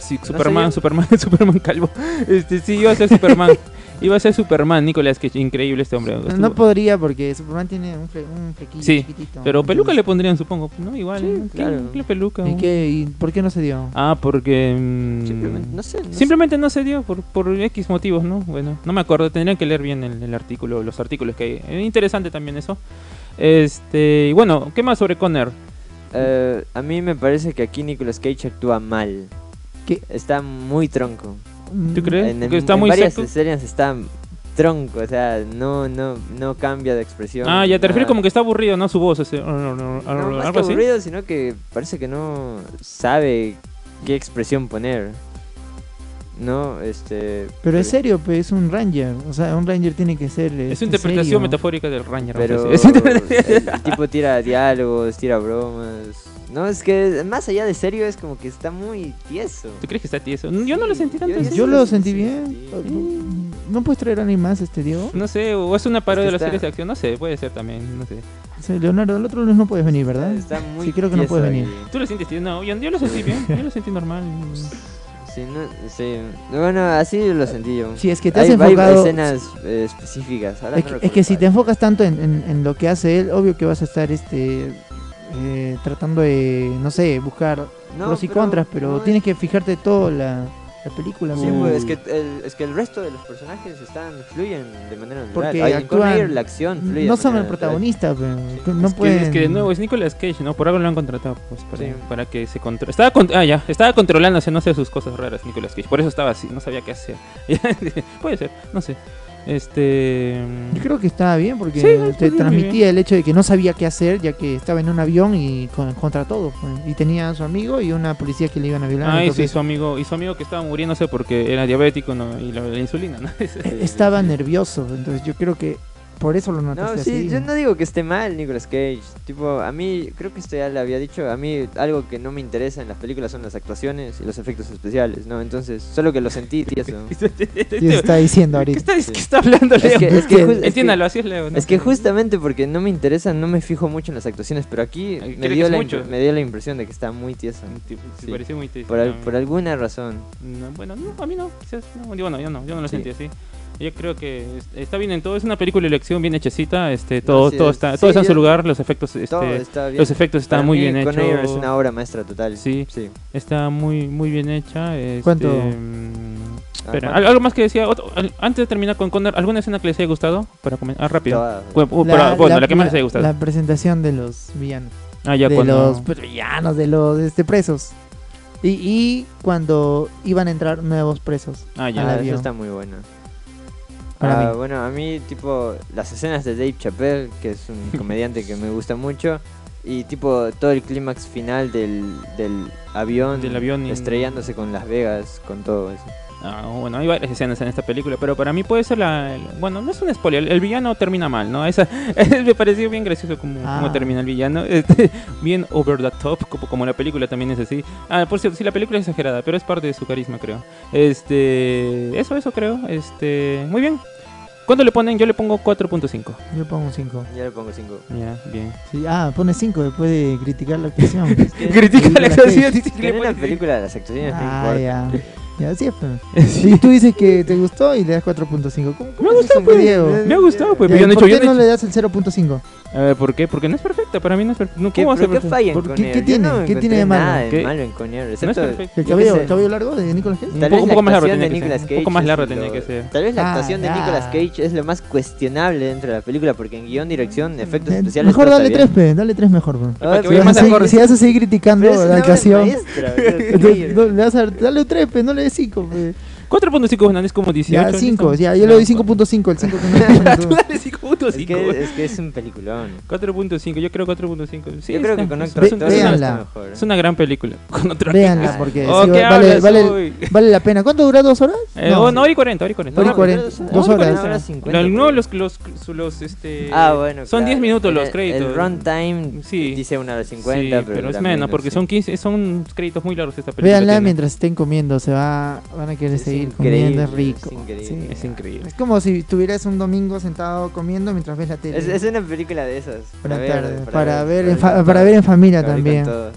Sí, No Superman, sé, Superman, Superman calvo. Este, sí, iba a ser Superman. iba a ser Superman, Nicolas, que increíble este hombre. No podría porque Superman tiene un, fle- un flequillo Sí, chiquitito. Pero peluca le pondrían, supongo. No, igual. Sí. ¿Qué- peluca? ¿Y, qué, ¿Y por qué no se dio? Ah, porque... mm, Simplemente, no sé. no sé. Simplemente no se dio por, por X motivos, ¿no? Bueno, no me acuerdo, tendrían que leer bien el, el artículo, los artículos que hay. Es interesante también eso. Este, y bueno, ¿qué más sobre Conner? Eh, a mí me parece que aquí Nicolas Cage actúa mal. ¿Qué? Está muy tronco. ¿Tú crees? En, en- está en muy varias seco. escenas está tronco, o sea, no, no, no cambia de expresión. Ah, ya te refieres como que está aburrido, ¿no? Su voz, ese, No, más algo que así. aburrido, sino que parece que no sabe qué expresión poner. ¿No? Este, Pero es serio, pues es un ranger. O sea, un ranger tiene que ser. Es este, una interpretación serio. metafórica del Ranger. Pero decir. el tipo tira diálogos, tira bromas. No, es que más allá de serio es como que está muy tieso. ¿Tú crees que está tieso? Yo no lo sentí tanto. Yo- lo sentí sí, bien. sí. ¿No puedes traer a alguien más, este Diego? No sé, o es una parodia de Es que las series de acción, no sé, puede ser también, no sé. Sí, Leonardo, el otro lunes no puedes venir, ¿verdad? Está muy Sí, creo que no tieso puede venir. ahí. ¿Tú lo sientes? No, yo, yo lo sentí bien, yo lo sentí normal. Sí, no, sí. Bueno, así lo sentí yo. Si es que te has hay, hay enfocado. escenas eh, específicas. ahora Es no que, es que si te enfocas tanto en, en- en lo que hace él, obvio que vas a estar este eh, tratando de, no sé, buscar No, pros y pero contras, pero no tienes es- que fijarte toda la, la película. Sí, pues, es que, el, es que el resto de los personajes están fluyen de manera natural. Porque Ay, con actúan- la acción fluye. no son el natural. protagonista, pero no es, que, pueden. es que de nuevo es Nicolas Cage, ¿no? Por algo lo han contratado, pues, para, Sí. para que se controle. Estaba, con- ah, ya, estaba controlándose, no sé, sus cosas raras, Nicolas Cage. Por eso estaba así, no sabía qué hacer. Puede ser, no sé. Este. Yo creo que estaba bien porque Sí, te transmitía el hecho de que no sabía qué hacer, ya que estaba en un avión y con- contra todo. pues. Y tenía a su amigo y una policía que le iban a violar. Ah, y sí, su amigo, y su amigo que estaba muriéndose porque era diabético ¿no? y la, la insulina, ¿no? eh, estaba nervioso, entonces yo creo que por eso lo No, notaste sí, así. yo no digo que esté mal Nicolas Cage. Tipo, a mí, creo que esto ya le había dicho, a mí algo que no me interesa en las películas son las actuaciones y los efectos especiales, ¿no? Entonces, solo que lo sentí tieso. Y está diciendo ¿Qué ahorita. está, Sí. qué está hablando Leo? Es que, es que, ju- es que- Entiéndalo, así es Leo. ¿no? Es que justamente porque no me interesa, no me fijo mucho en las actuaciones, pero aquí me dio, la mucho. me dio la impresión de que está muy tieso. Sí, sí, pareció muy triste. Por, al- por alguna razón. No, bueno, no, a mí no, quizás, no, digo, no, yo no, yo no lo Sí. sentí así. Yo creo que es- está bien en todo, es una película de elección bien hechecita, este, todo, todo es- está, sí, todo está en su lugar, los efectos, este, está los efectos están Para muy mí, bien Air es hechos, una obra maestra total. Sí. Sí. está muy, muy bien hecha. Este, ¿Cuánto? mm, espera, Ah, ¿al- algo más que decía, Otro- al- antes de terminar con Condor, ¿alguna escena que les haya gustado? Para comen- ah, rápido. Bueno, uh, pero, bueno, la, que más les haya gustado. la presentación de los villanos. ah, ya de cuando... los pues, villanos, de los este, presos. Y, y cuando iban a entrar nuevos presos. Ah, ya. Ah, eso está muy buena. Para Ah, mí. Bueno, a mí, tipo, las escenas de Dave Chappelle, que es un comediante que me gusta mucho, y tipo, todo el clímax final del, del avión, Del avión estrellándose con Las Vegas, con todo eso. Ah, bueno, hay varias escenas en esta película, pero para mí puede ser la... el- bueno, no es un spoiler, el, el villano termina mal, ¿no? Esa, me pareció bien gracioso como, como Ah. termina el villano. este, bien over the top, como, como la película también es así. Ah, por cierto, sí, la película es exagerada, pero es parte de su carisma, creo. Este... Eso, eso creo. Este... Muy bien. ¿Cuánto le ponen? Yo le pongo 4.5. Yo pongo 5. Ya le pongo 5. Ya, bien. Sí, ah, pone 5 después de criticar la actuación. Critica la actuación, dice que le en una pone- película las actuaciones no ah, importa. ya. Ya, sí, pues. Y tú dices que te gustó y le das 4.5. ¿Cómo, cómo Me es gustó, eso, pues. Diego? Me ha gustado, pues. Ya, pero yo ¿y no he ¿Por hecho- qué yo no no he le hecho- das el 0.5? A ver, ¿por qué? Porque no es perfecta, para mí no es perfecta. No, ¿Qué, ¿Cómo va a ser ¿Pero qué qué- qué tiene? no ¿Qué tiene de malo? nada de ¿Qué? malo en No es. ¿El cabello, el cabello largo de Nicolas Cage? Un Tal poco- un más largo actuación de tenía que ser, Cage un poco más es largo lo- tenía que ser. Tal vez la Ah, actuación de. Nicolas Cage es lo más cuestionable dentro de la película porque en guion, dirección, efectos Eh, especiales Mejor dale está 3, bien. pe, dale 3 mejor. Si vas, a seguir, criticando la actuación, dale 3, pe, no le des 5. 4.5 Fernández es como 18. Ya, 5, ¿listo? ya, yo le doy 5.5, el 5 que no Tú dale 5.5. es, que, es que es un peliculón. 4.5, yo creo 4.5. Sí, Yo creo que con otro actor mejor. es una gran película. Con otro Véanla porque Oh, sí, ¿qué vale, vale, la pena. ¿Cuánto dura? ¿Dos horas? Eh, no, hora y 40, hora y 40. Hora y No, 40, dos horas. No, los, los, los, este... Ah, bueno. Son claro. 10 minutos los créditos. El runtime Sí. dice una hora Sí, 50, pero, es menos, porque sí. son 15, son créditos muy largos esta película. Véanla mientras estén comiendo, se va, van a querer seguir increíble, comiendo, es rico. es increíble. Sí. Es increíble. Es como si estuvieras un domingo sentado comiendo mientras ves la tele. Es, es una película de esas. Para ver, tarde, para ver en con fa- todo, para ver en familia para ver también. todo.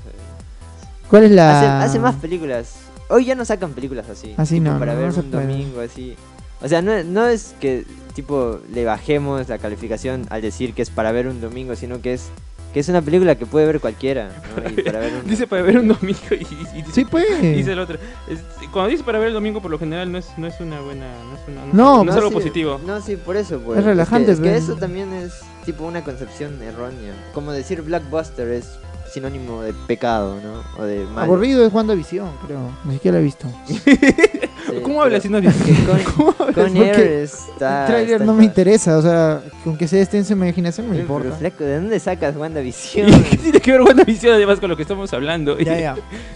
¿Cuál es la...? Hace, hace más películas. Hoy ya no sacan películas así. Así tipo, no, Para no, ver no un domingo así. O sea, no, no es que tipo le bajemos la calificación al decir que es para ver un domingo, sino que es que es una película que puede ver cualquiera. ¿no? Y para ver un- Dice para ver un domingo y, y dice, Sí, pues. dice el otro. Es- cuando dice para ver el domingo, por lo general no es, no es una buena. No es, una, No, no es algo sí, positivo. No, sí, por eso, pues. Es relajante, Es que, es que pero- eso también es tipo una concepción errónea. Como decir blockbuster es sinónimo de pecado, ¿no? O de mal. Aburrido es WandaVision, creo. Ni siquiera la he visto. Sí. ¿Cómo hablas si no dices? que Con, Con está. el trailer está no me interesa, o sea, con que se esté en su imaginación me importa. flaco, ¿de dónde sacas WandaVision? ¿Qué tiene que ver WandaVision además con lo que estamos hablando? Ya, ya.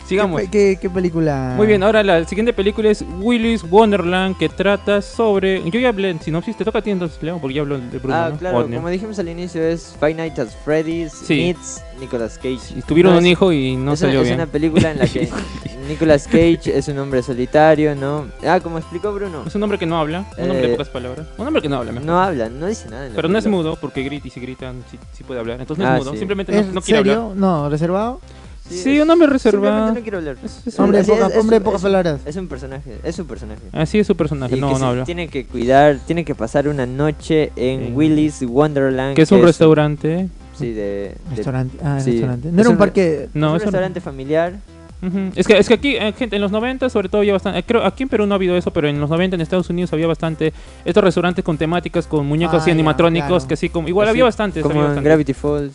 Sigamos. ¿Qué, qué, qué película? Muy bien, ahora la siguiente película es Willy's Wonderland que trata sobre... Yo ya hablé en sinopsis, te toca a ti entonces, Leo, porque ya hablo de Bruno, ah, ¿no? claro, de- como dijimos al inicio, es Five Nights at Freddy's Sí. meets Nicolas Cage. Y tuvieron No, un es- hijo y no es una- salió es bien. una película en la que Nicolas Cage es un hombre solitario, ¿no? Ah, como explicó Bruno. Es un hombre que no habla, un hombre de Eh, pocas palabras. Un hombre que no habla, mejor. No habla, no dice nada. en la Pero no es película. mudo, porque grita y si gritan sí, sí puede hablar. Entonces no Ah, es mudo, sí. simplemente ¿Es no, no quiere serio? hablar. No, reservado. Sí, un hombre reservado. no quiero hablar. Es- es- Hombre de Sí, poca- es- hombre de pocas palabras. Es un personaje, es un personaje. Así es su personaje, Y no, que no habla. tiene que cuidar, tiene que pasar una noche en En- Willy's Wonderland. Que es un restaurante. Sí, de... de- Restaurante. Ah, sí. restaurante. No Es era un parque. No, es un es un- restaurante familiar. Ujú. Es que, es que aquí, eh, gente, en los 90 sobre todo había bastante, eh, creo, aquí en Perú no ha habido eso, pero en los 90 en Estados Unidos había bastante estos restaurantes con temáticas, con muñecos Ah, y animatrónicos, claro. que así como, igual Así, había bastantes. Como había en. Gravity Falls.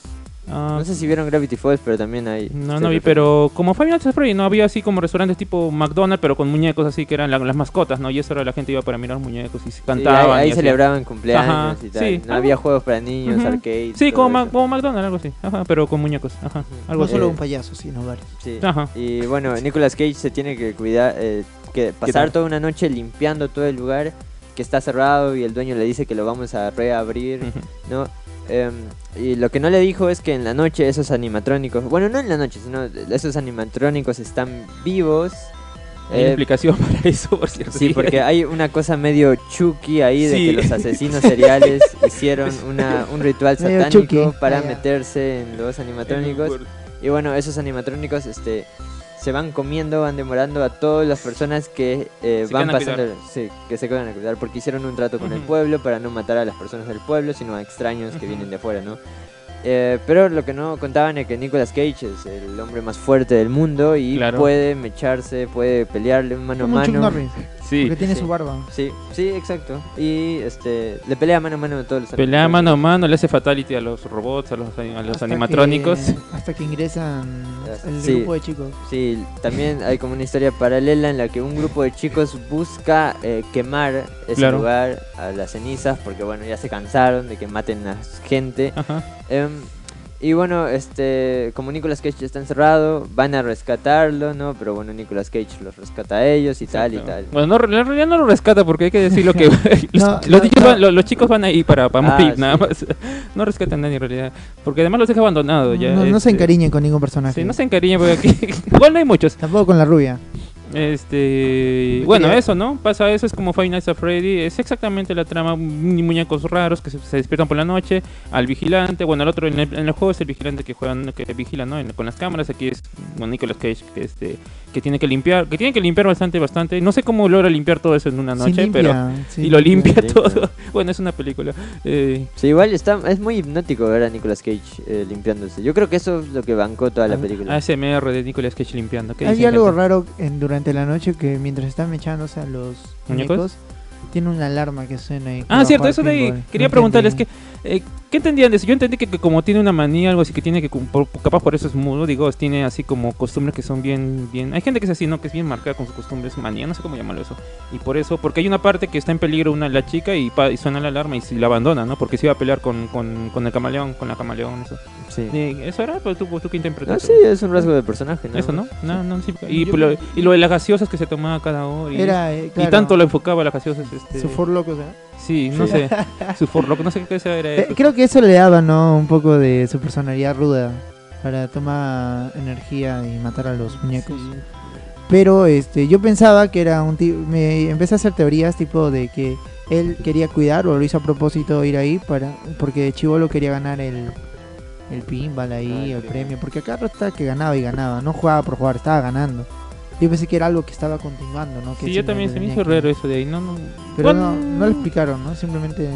Ah, No sé si vieron Gravity Falls, pero también hay... no, no vi, pero como Five Nights at Freddy, no había así como restaurantes tipo McDonald's, pero con muñecos así que eran la- las mascotas, ¿no? Y eso era la gente iba para mirar muñecos y se Sí, cantaban. ahí, ahí y así. celebraban cumpleaños Ajá, y tal. sí, No algo- había juegos para niños, Ujú. arcades. Sí, como, Ma- como McDonald's, algo así. Ajá, pero con muñecos. Ajá, algo No así. solo un payaso, sino varios. Sí. Ajá. Y bueno, Nicolas Cage se tiene que cuidar, eh, que pasar toda una noche limpiando todo el lugar que está cerrado y el dueño le dice que lo vamos a reabrir. ¿no? Em, y lo que no le dijo es que en la noche esos animatrónicos, bueno, no en la noche, sino esos animatrónicos están vivos. Hay una eh, explicación para eso, por cierto. Sí, porque hay una cosa medio chucky ahí de que los asesinos seriales hicieron una, un ritual satánico para Ah, meterse en los animatrónicos. Y bueno, esos animatrónicos este, se van comiendo, van demorando a todas las personas que eh, van pasando, sí, que se quedan a cuidar, porque hicieron un trato con el pueblo para no matar a las personas del pueblo, sino a extraños que vienen de afuera, ¿no? Eh, pero lo que no contaban es que Nicolas Cage es el hombre más fuerte del mundo y Claro. puede mecharse, puede pelearle mano a Como mano. Sí. Porque tiene sí. su barba. Sí, sí, exacto. Y este le pelea mano a mano a todos los Pelea mano a mano, le hace fatality a los robots, a los, a los Hasta animatrónicos. que- hasta que ingresan el Sí. grupo de chicos. Sí, también hay como una historia paralela en la que un grupo de chicos busca eh, quemar ese Claro. lugar a las cenizas porque bueno, ya se cansaron de que maten a gente. Ajá. Em, y bueno, este, como Nicolas Cage está encerrado, van a rescatarlo, ¿no? Pero bueno, Nicolas Cage los rescata a ellos y tal y tal. Bueno, no, en realidad no lo rescata porque hay que decirlo que los, No, los no, niños no. van, los, los chicos van ahí para, para Ah, morir, sí. nada más. No rescatan a nadie en realidad. Porque además los deja abandonados ya. no, no se este, encariñen con ningún personaje. Sí, no se encariñen porque aquí. igual no hay muchos. Tampoco con la rubia. Este, bueno, eso, ¿no? Pasa eso, es como Five Nights at Freddy, es exactamente la trama, mu- muñecos raros que se, se despiertan por la noche, al vigilante, bueno, el otro en el, en el juego es el vigilante que juega, que vigila, ¿no? En- con las cámaras, aquí es bueno, Nicolas Cage que este que tiene que limpiar, que tiene que limpiar bastante bastante, no sé cómo logra limpiar todo eso en una Sí, noche, limpia, pero sí, y lo limpia limpia. todo. bueno, es una película. Eh, Sí, igual está, es muy hipnótico ver a Nicolas Cage eh, limpiándose. Yo creo que eso es lo que bancó toda la Ah, película. ASMR de Nicolas Cage limpiando. ¿Qué Hay algo gente? raro en, durante la noche que mientras están mechándose a los ¿Muñecos? muñecos, tiene una alarma que suena ahí. Ah, para cierto, eso de ahí. Quería No preguntarles que, eh, ¿qué entendían de eso? Yo entendí que, que como tiene una manía, algo así que tiene que, por- capaz por eso es mudo, digo, tiene así como costumbres que son bien, bien, hay gente que es así, ¿no? Que es bien marcada con sus costumbres, manía, no sé cómo llamarlo eso. Y por eso, porque hay una parte que está en peligro una la chica y, pa- y suena la alarma y, si la abandona, ¿no? Porque se iba a pelear con, con, con el camaleón, con la camaleón, eso. Sí. Y ¿Eso era? Pues tú, tú qué interpretaste. sí, es un rasgo de personaje, ¿no? Eso, ¿no? No, no, sí. Y, Yo- lo, y lo de las gaseosas que se tomaba cada hora. Y, Era, eh, y tanto lo enfocaba las gaseosas. Este, su for loco, ¿sabes? Sí, no sé. Su forloco, no sé qué sea era Eh, creo que eso le daba, ¿no? Un poco de su personalidad ruda para tomar energía y matar a los muñecos. Sí. Pero este, yo pensaba que era un tipo. Me empecé a hacer teorías tipo de que él quería cuidar o lo hizo a propósito ir ahí para porque Chivolo quería ganar el, el pinball ahí, Ah, el premio. Porque acá estaba que ganaba y ganaba. No jugaba por jugar, estaba ganando. Yo pensé que era algo que estaba continuando, ¿no? Que Sí, yo también se me hizo que- raro eso de ahí. No, no. Pero no, no lo explicaron, ¿no? Simplemente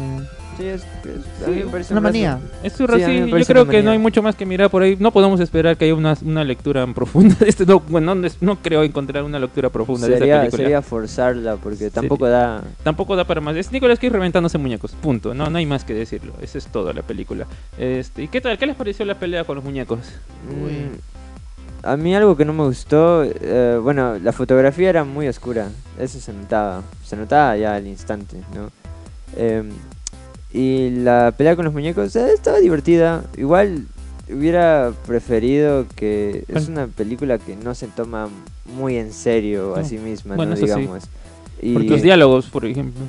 Sí, es, es- a Sí, mí me parece una manía. Es su Sí, yo creo que no hay mucho más que mirar por ahí. No podemos esperar que haya una, una lectura profunda de este. No, bueno, no, no creo encontrar una lectura profunda de esta Sería, película. sería forzarla porque tampoco da... Tampoco da para más. Es Nicolas Cage reventándose muñecos. Punto. No, no hay más que decirlo. Eso es todo la película. Este, ¿Y qué tal? ¿Qué les pareció la pelea con los muñecos? Mm, a mí algo que no me gustó, eh, bueno, la fotografía era muy oscura, eso se notaba, se notaba ya al instante, ¿no? Em, y la pelea con los muñecos eh, estaba divertida, igual hubiera preferido que es una película que no se toma muy en serio a sí misma, Bueno, ¿no? sí. digamos. Y, Porque los diálogos, por ejemplo.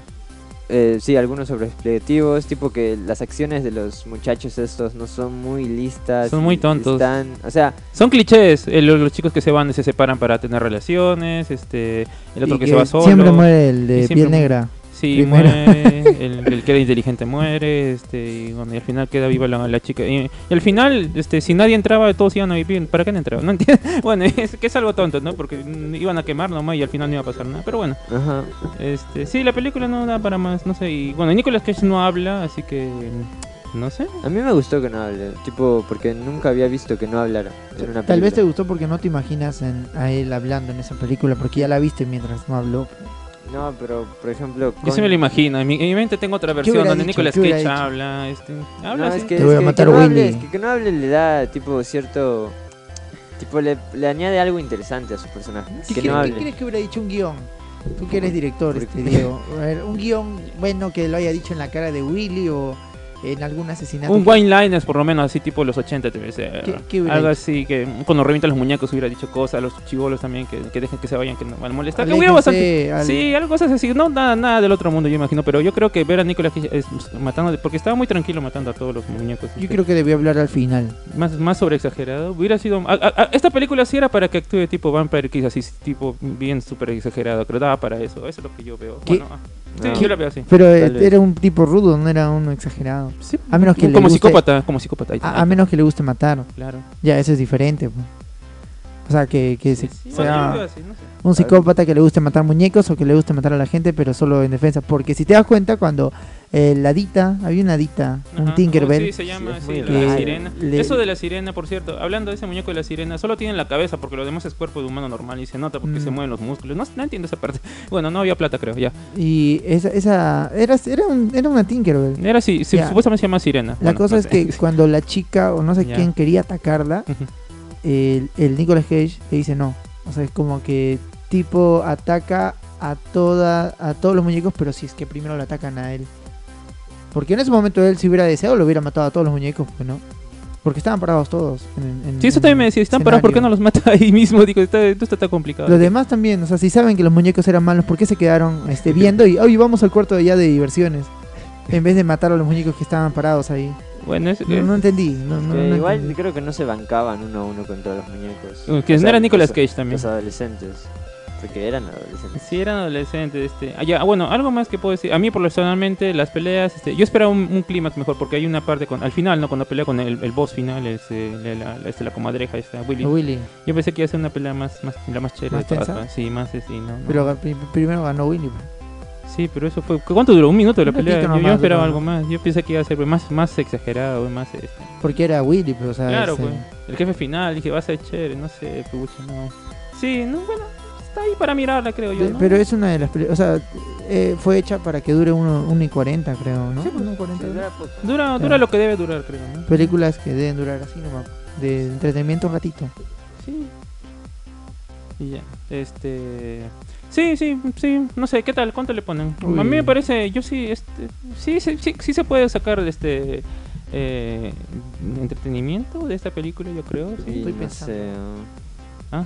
Eh, sí, algunos sobreexplicativos, tipo que las acciones de los muchachos estos no son muy listas. Son muy tontos. Están, o sea, Son clichés. eh, los, los chicos que se van y se separan para tener relaciones. Este, el otro Y que, se va solo. Siempre muere el de piel muere. negra. Sí, muere. El, el que era inteligente muere. Este, y, bueno, y al final queda viva la, la chica. Y, y al final, este, si nadie entraba, todos iban a vivir. ¿Para qué no entraban? No entiendo. Bueno, es que es algo tonto, ¿no? Porque iban a quemar nomás y al final no iba a pasar nada. Pero bueno, ajá. este, sí, la película no da para más. No sé. Y bueno, Nicolas Cage no habla, así que. No sé. A mí me gustó que no hable, tipo, porque nunca había visto que no hablara en una Tal vez te gustó porque no te imaginas en- a él hablando en esa película, porque ya la viste mientras no habló. No, pero, por ejemplo... Yo sí me lo imagino. En mi, en mi mente tengo otra versión donde dicho? Nicolas ¿Qué Cage habla. Este, No, habla es así. que, Te voy es a que- matar, que no Willy. hable, es que, que no hable le da, tipo, cierto... Tipo, le, le añade algo interesante a su personaje. ¿Qué, que qué- no qué hable. crees que hubiera dicho un guion? Tú que eres director, ¿Por este qué? Diego. A ver, un guion bueno que lo haya dicho en la cara de Willy o en algún asesinato. Un que- wine liners por lo menos así tipo los 80 debe ser. ¿Qué- qué hubiera Algo así que cuando revientan los muñecos hubiera dicho cosas, los chivolos también que, que dejen que se vayan, que no van a molestar. Que hubiera bastante. Sí, algo así, no nada, nada del otro mundo yo imagino, pero yo creo que ver a Nicolas Cage es- matando, porque estaba muy tranquilo matando a todos los muñecos. Yo creo que debió hablar al final. más, más sobre exagerado. Hubiera sido. a- a- a- esta película sí era para que actúe tipo Vampire Kiss, así tipo bien súper exagerado, creo daba para eso. Eso es lo que yo veo. ¿Qué? Bueno, ah, sí, No. yo la veo así. Pero eh, vez. era un tipo rudo, no era uno exagerado. Sí, A menos que le como guste- psicópata, como psicópata. A, a menos que le guste matar. Claro. Ya, eso es diferente. pues. O sea, que, que Sí, se- sea lo veo así, no sé. un psicópata que le guste matar muñecos o que le guste matar a la gente, pero solo en defensa. Porque si te das cuenta, cuando eh, la Dita, había una Dita, un. Tinkerbell, Sí, se llama Sí, la, sirena. Le- Eso de la sirena, por cierto, hablando de ese muñeco de la sirena, solo tiene la cabeza porque lo demás es cuerpo de humano normal y se nota porque Mm. se mueven los músculos. No, no entiendo esa parte. Bueno, no había plata, creo, ya. y esa, esa era, era, un- era una Tinkerbell. Era así, supuestamente se llama sirena. La Bueno, cosa no es sé. que cuando la chica o no sé Ya. quién quería atacarla, el, el Nicolas Cage le dice no. O sea, es como que tipo ataca a toda a todos los muñecos, pero si es que primero le atacan a él. Porque en ese momento él si hubiera deseado lo hubiera matado a todos los muñecos, pues no. Porque estaban parados todos. en- en- Sí, eso en también el me decía, están parados, ¿por qué no los mata ahí mismo? Digo, está, esto está tan complicado. Los demás también, o sea, si saben que los muñecos eran malos, ¿por qué se quedaron este, viendo y hoy vamos al cuarto de ya de diversiones? En vez de matar a los muñecos que estaban parados ahí. Bueno, es, No, no entendí. No, no- igual entendí. creo que no se bancaban uno a uno contra los muñecos. Uh, que O no sea, era Nicolas Cage también. Los adolescentes. Porque eran adolescentes. Sí, eran adolescentes. Este. Ah, ya, bueno, algo más que puedo decir. A mí, personalmente, las peleas. Este, yo esperaba un, un clímax mejor porque hay una parte con, al final, ¿no? Cuando pelea con el, el boss final, este, la, la, la- este, la comadreja, esta, Willy. Willy. Yo pensé que iba a ser una pelea más, más la más chévere ¿Más de. Sí, más este, no, no. Pero pri- primero ganó Willy. pues. Sí, pero eso fue. ¿Cuánto duró? Un minuto la Un pelea. Yo, yo esperaba duró. algo más. Yo pensé que iba a ser más, más exagerado, más. Este. Porque era Willy, pero o sea, Claro, ese- pues. El jefe final, dije, va a ser chévere, no sé, pucha, no. Sí, no, bueno, está ahí para mirarla, creo yo. de- ¿no? Pero es una de las peli- o sea, eh, fue hecha para que dure 1 y 40, creo, ¿no? Sí, pues. 1 y 40. Sí, era poco. Dura, dura lo que debe durar, creo, ¿no? Películas que deben durar así nomás, de entretenimiento un ratito. Sí. Y ya, este... Sí, sí, sí, no sé, ¿qué tal? ¿Cuánto le ponen? A mí me parece, yo sí, este, sí, sí, sí, sí se puede sacar este eh, entretenimiento de esta película, yo creo. Sí. Estoy no pensando. sé, Ah,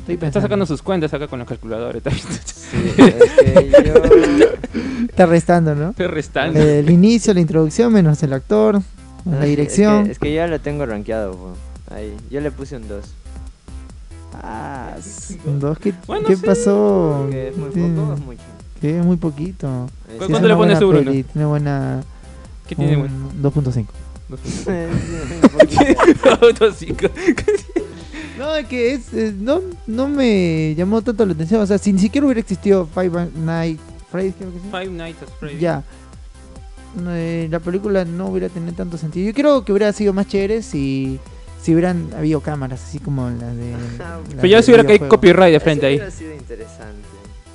Estoy está sacando sus cuentas acá con los calculadores, está, Sí, es que yo... Está restando, ¿no? está restando. El inicio, la introducción, menos el actor, la dirección. Es que, es que ya lo tengo rankeado, po. Ahí. Yo le puse un 2. Ah, s- dos, ¿qué, Bueno, ¿qué sí. pasó? Que es muy poco o es mucho. que es muy poquito. Eh, ¿Cu- sí, cuánto le una pones buena tú, Bruno? peli, Tiene buena. ¿Qué tiene? un bueno? 2.5. No, es que es, eh, no, no me llamó tanto la atención. O sea, si ni siquiera hubiera existido Five Nights Freddy's, creo que sí. Five Nights at Freddy's. Ya. No, eh, la película no hubiera tenido tanto sentido. Yo creo que hubiera sido más chévere si, si hubieran habido cámaras, así como las de. las Pero ya de se hubiera caído copyright de frente Eso ahí. hubiera sido interesante.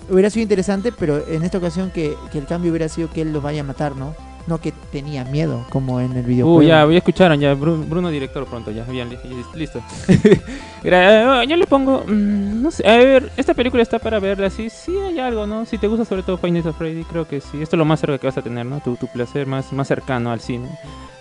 Hubiera sido interesante, pero en esta ocasión que, que el cambio hubiera sido que él los vaya a matar, ¿no? No que tenía miedo, como en el Uh, videojuego. ya, ya escucharon, ya, Bruno, Bruno director pronto, ya, bien, li- li- listo. Gra- yo le pongo, mm, no sé, a ver, esta película está para verla, sí, sí hay algo, ¿no? Si te gusta sobre todo Nights at Freddy, creo que sí, esto es lo más cerca que vas a tener, ¿no? Tu, tu placer más, más cercano al cine.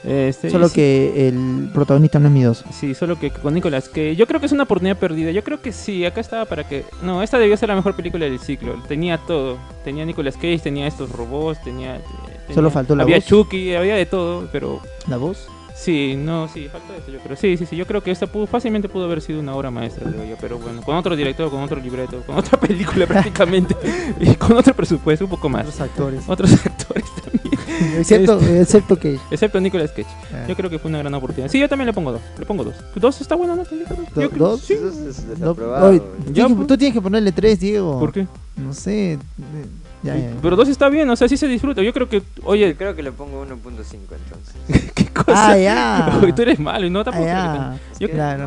Este, Solo y sí- que el protagonista no es miedoso. Sí, solo que con Nicolas que yo creo que es una oportunidad perdida. Yo creo que sí, acá estaba para que. No, esta debió ser la mejor película del ciclo. Tenía todo. Tenía Nicolas Cage, tenía estos robots, tenía. Tenía- Solo faltó la Había voz. Chucky, había de todo, pero. ¿La voz? Sí, no, sí, falta eso, yo creo. Sí, sí, sí, yo creo que esta pudo, fácilmente pudo haber sido una obra maestra, digo yo, pero bueno, con otro director, con otro libreto, con otra película prácticamente, y con otro presupuesto, un poco más. Los actores. Otros actores también, excepto, excepto que... excepto Nicolas Cage. ah, Yo creo que fue una gran oportunidad. Sí, yo también le pongo dos, le pongo dos. ¿Dos está buena, no? Yo creo- Do- yo creo- ¿Dos? Sí. Eso es no, desaprobado. tienes que- pues. tú tienes que ponerle tres, Diego. ¿Por qué? No sé. Ya, ya, ya. Pero dos está bien, o sea, sí se disfruta. Yo creo que, Yo oye, creo que le pongo 1.5 entonces. qué cosa. Ah, ya. Oye, tú eres malo y no Ah, tampoco. ya. Yo- Claro.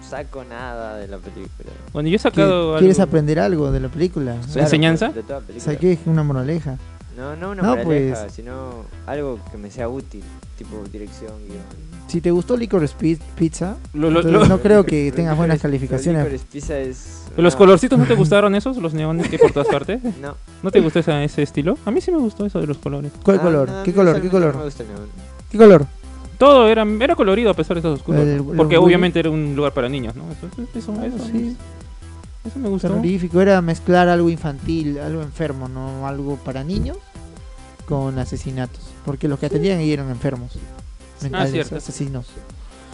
No saco nada de la película. Bueno, yo he ¿Qui- sacado. ¿Quieres algo- aprender algo de la película? Sí. ¿Enseñanza? de toda película. Saqué es una moraleja. No, no una No, moraleja, pues. sino algo que me sea útil, tipo dirección, guion. Si te gustó Licorice Pi- Pizza, Lo- lo- entonces lo- no creo que tengas buenas calificaciones. Pizza es... ¿Los colorcitos no te gustaron esos? ¿Los neones que por todas partes? No. ¿No te gustó ese estilo? A mí sí me gustó eso de los colores. ¿Cuál Ah, color? no, ¿Qué color? ¿Qué usualmente No me color? gusta el neón. ¿Qué color? Todo era, era colorido a pesar de estos oscuros. El- porque obviamente era un lugar para niños, ¿no? Eso, eso, eso, Ah, eso, sí. eso me gustó. Terrorífico. Era mezclar algo infantil, algo enfermo, no algo para niños con asesinatos. Porque los que atendían ahí eran enfermos. Ah, cierto. asesinos.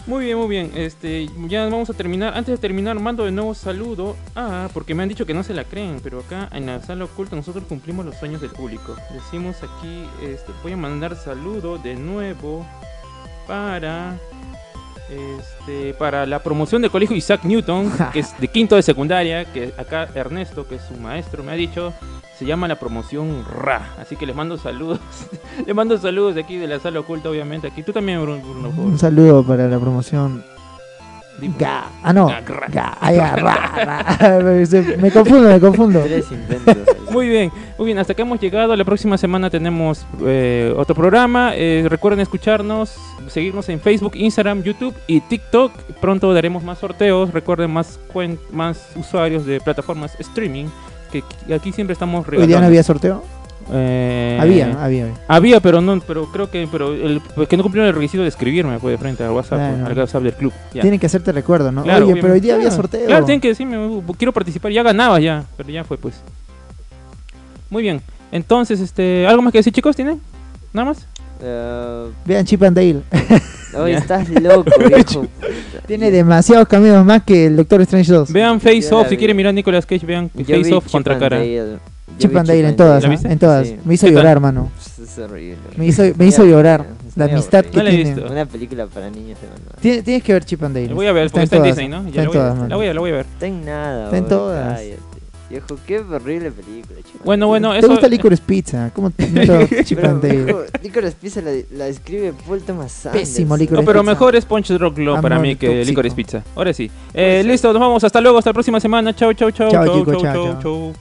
Muy bien, muy bien. Este, ya vamos a terminar. Antes de terminar, mando de nuevo saludo. Ah, porque me han dicho que no se la creen, pero acá en la sala oculta nosotros cumplimos los sueños del público. Decimos aquí, este, voy a mandar saludo de nuevo para este, para la promoción del colegio Isaac Newton, que es de quinto de secundaria, que acá Ernesto, que es su maestro, me ha dicho, se llama la promoción RA. Así que les mando saludos. les mando saludos de aquí de la sala oculta, obviamente. Aquí tú también, Bruno. Bruno, por favor. Un saludo para la promoción. Ga. Ah, no. Ga, gra. Ga. Ah, ya, ra, ra. Me- confundo, me confundo. Tres intentos. ahí. Muy bien, muy bien, hasta acá hemos llegado. La próxima semana tenemos eh, otro programa. Eh, recuerden escucharnos, seguirnos en Facebook, Instagram, YouTube y TikTok. Pronto daremos más sorteos. Recuerden más, cuen- más usuarios de plataformas streaming. Que aquí siempre estamos Hoy día no había sorteo. Eh, Había, había. había. Pero no, pero creo que, pero el pues, que no cumplieron el requisito de escribirme pues, de frente al WhatsApp, Claro. pues, al WhatsApp del club. Ya. Tienen que hacerte recuerdo, ¿no? Claro, Oye, pero hoy día había sorteo. Claro, tienen que decirme, quiero participar, ya ganaba ya, pero ya fue pues. Muy bien, entonces, este, ¿algo más que decir chicos? ¿Tienen? ¿Nada más? Eh, Vean Chip and Dale. Oye, estás loco, viejo. Tiene demasiados caminos más que el Doctor Strange 2. Vean Face Off, si quieren mirar Nicolas Cage, vean Yo Face Off contra cara. Dale. Chip and Dale en todas, en todas. Sí. Me hizo llorar, mano. Es horrible. Me hizo, me hizo llorar. La amistad que No la he tiene. visto. Una película para niños. Tienes, tienes que ver Chip and Dale. La voy a ver, porque está en todas, Disney, ¿no? Está Ya en la, voy a, todas, la mano. voy a, la voy a ver. Está en nada. Está en todas. Viejo, qué horrible película, chico. Bueno, bueno, ¿Te eso... gusta Licorice Pizza? ¿Cómo te Licorice Pizza la, la escribe Paul Thomas Anderson. Pésimo Licorice No, pero Pizza. mejor es Punch Drunk Law para mí que tóxico. Licorice Pizza. Ahora sí. Eh, listo, nos vamos. Hasta luego, hasta la próxima semana. Chau, chau, chau. Chao, chau, chicos, chau, chao, chau, chao. chau.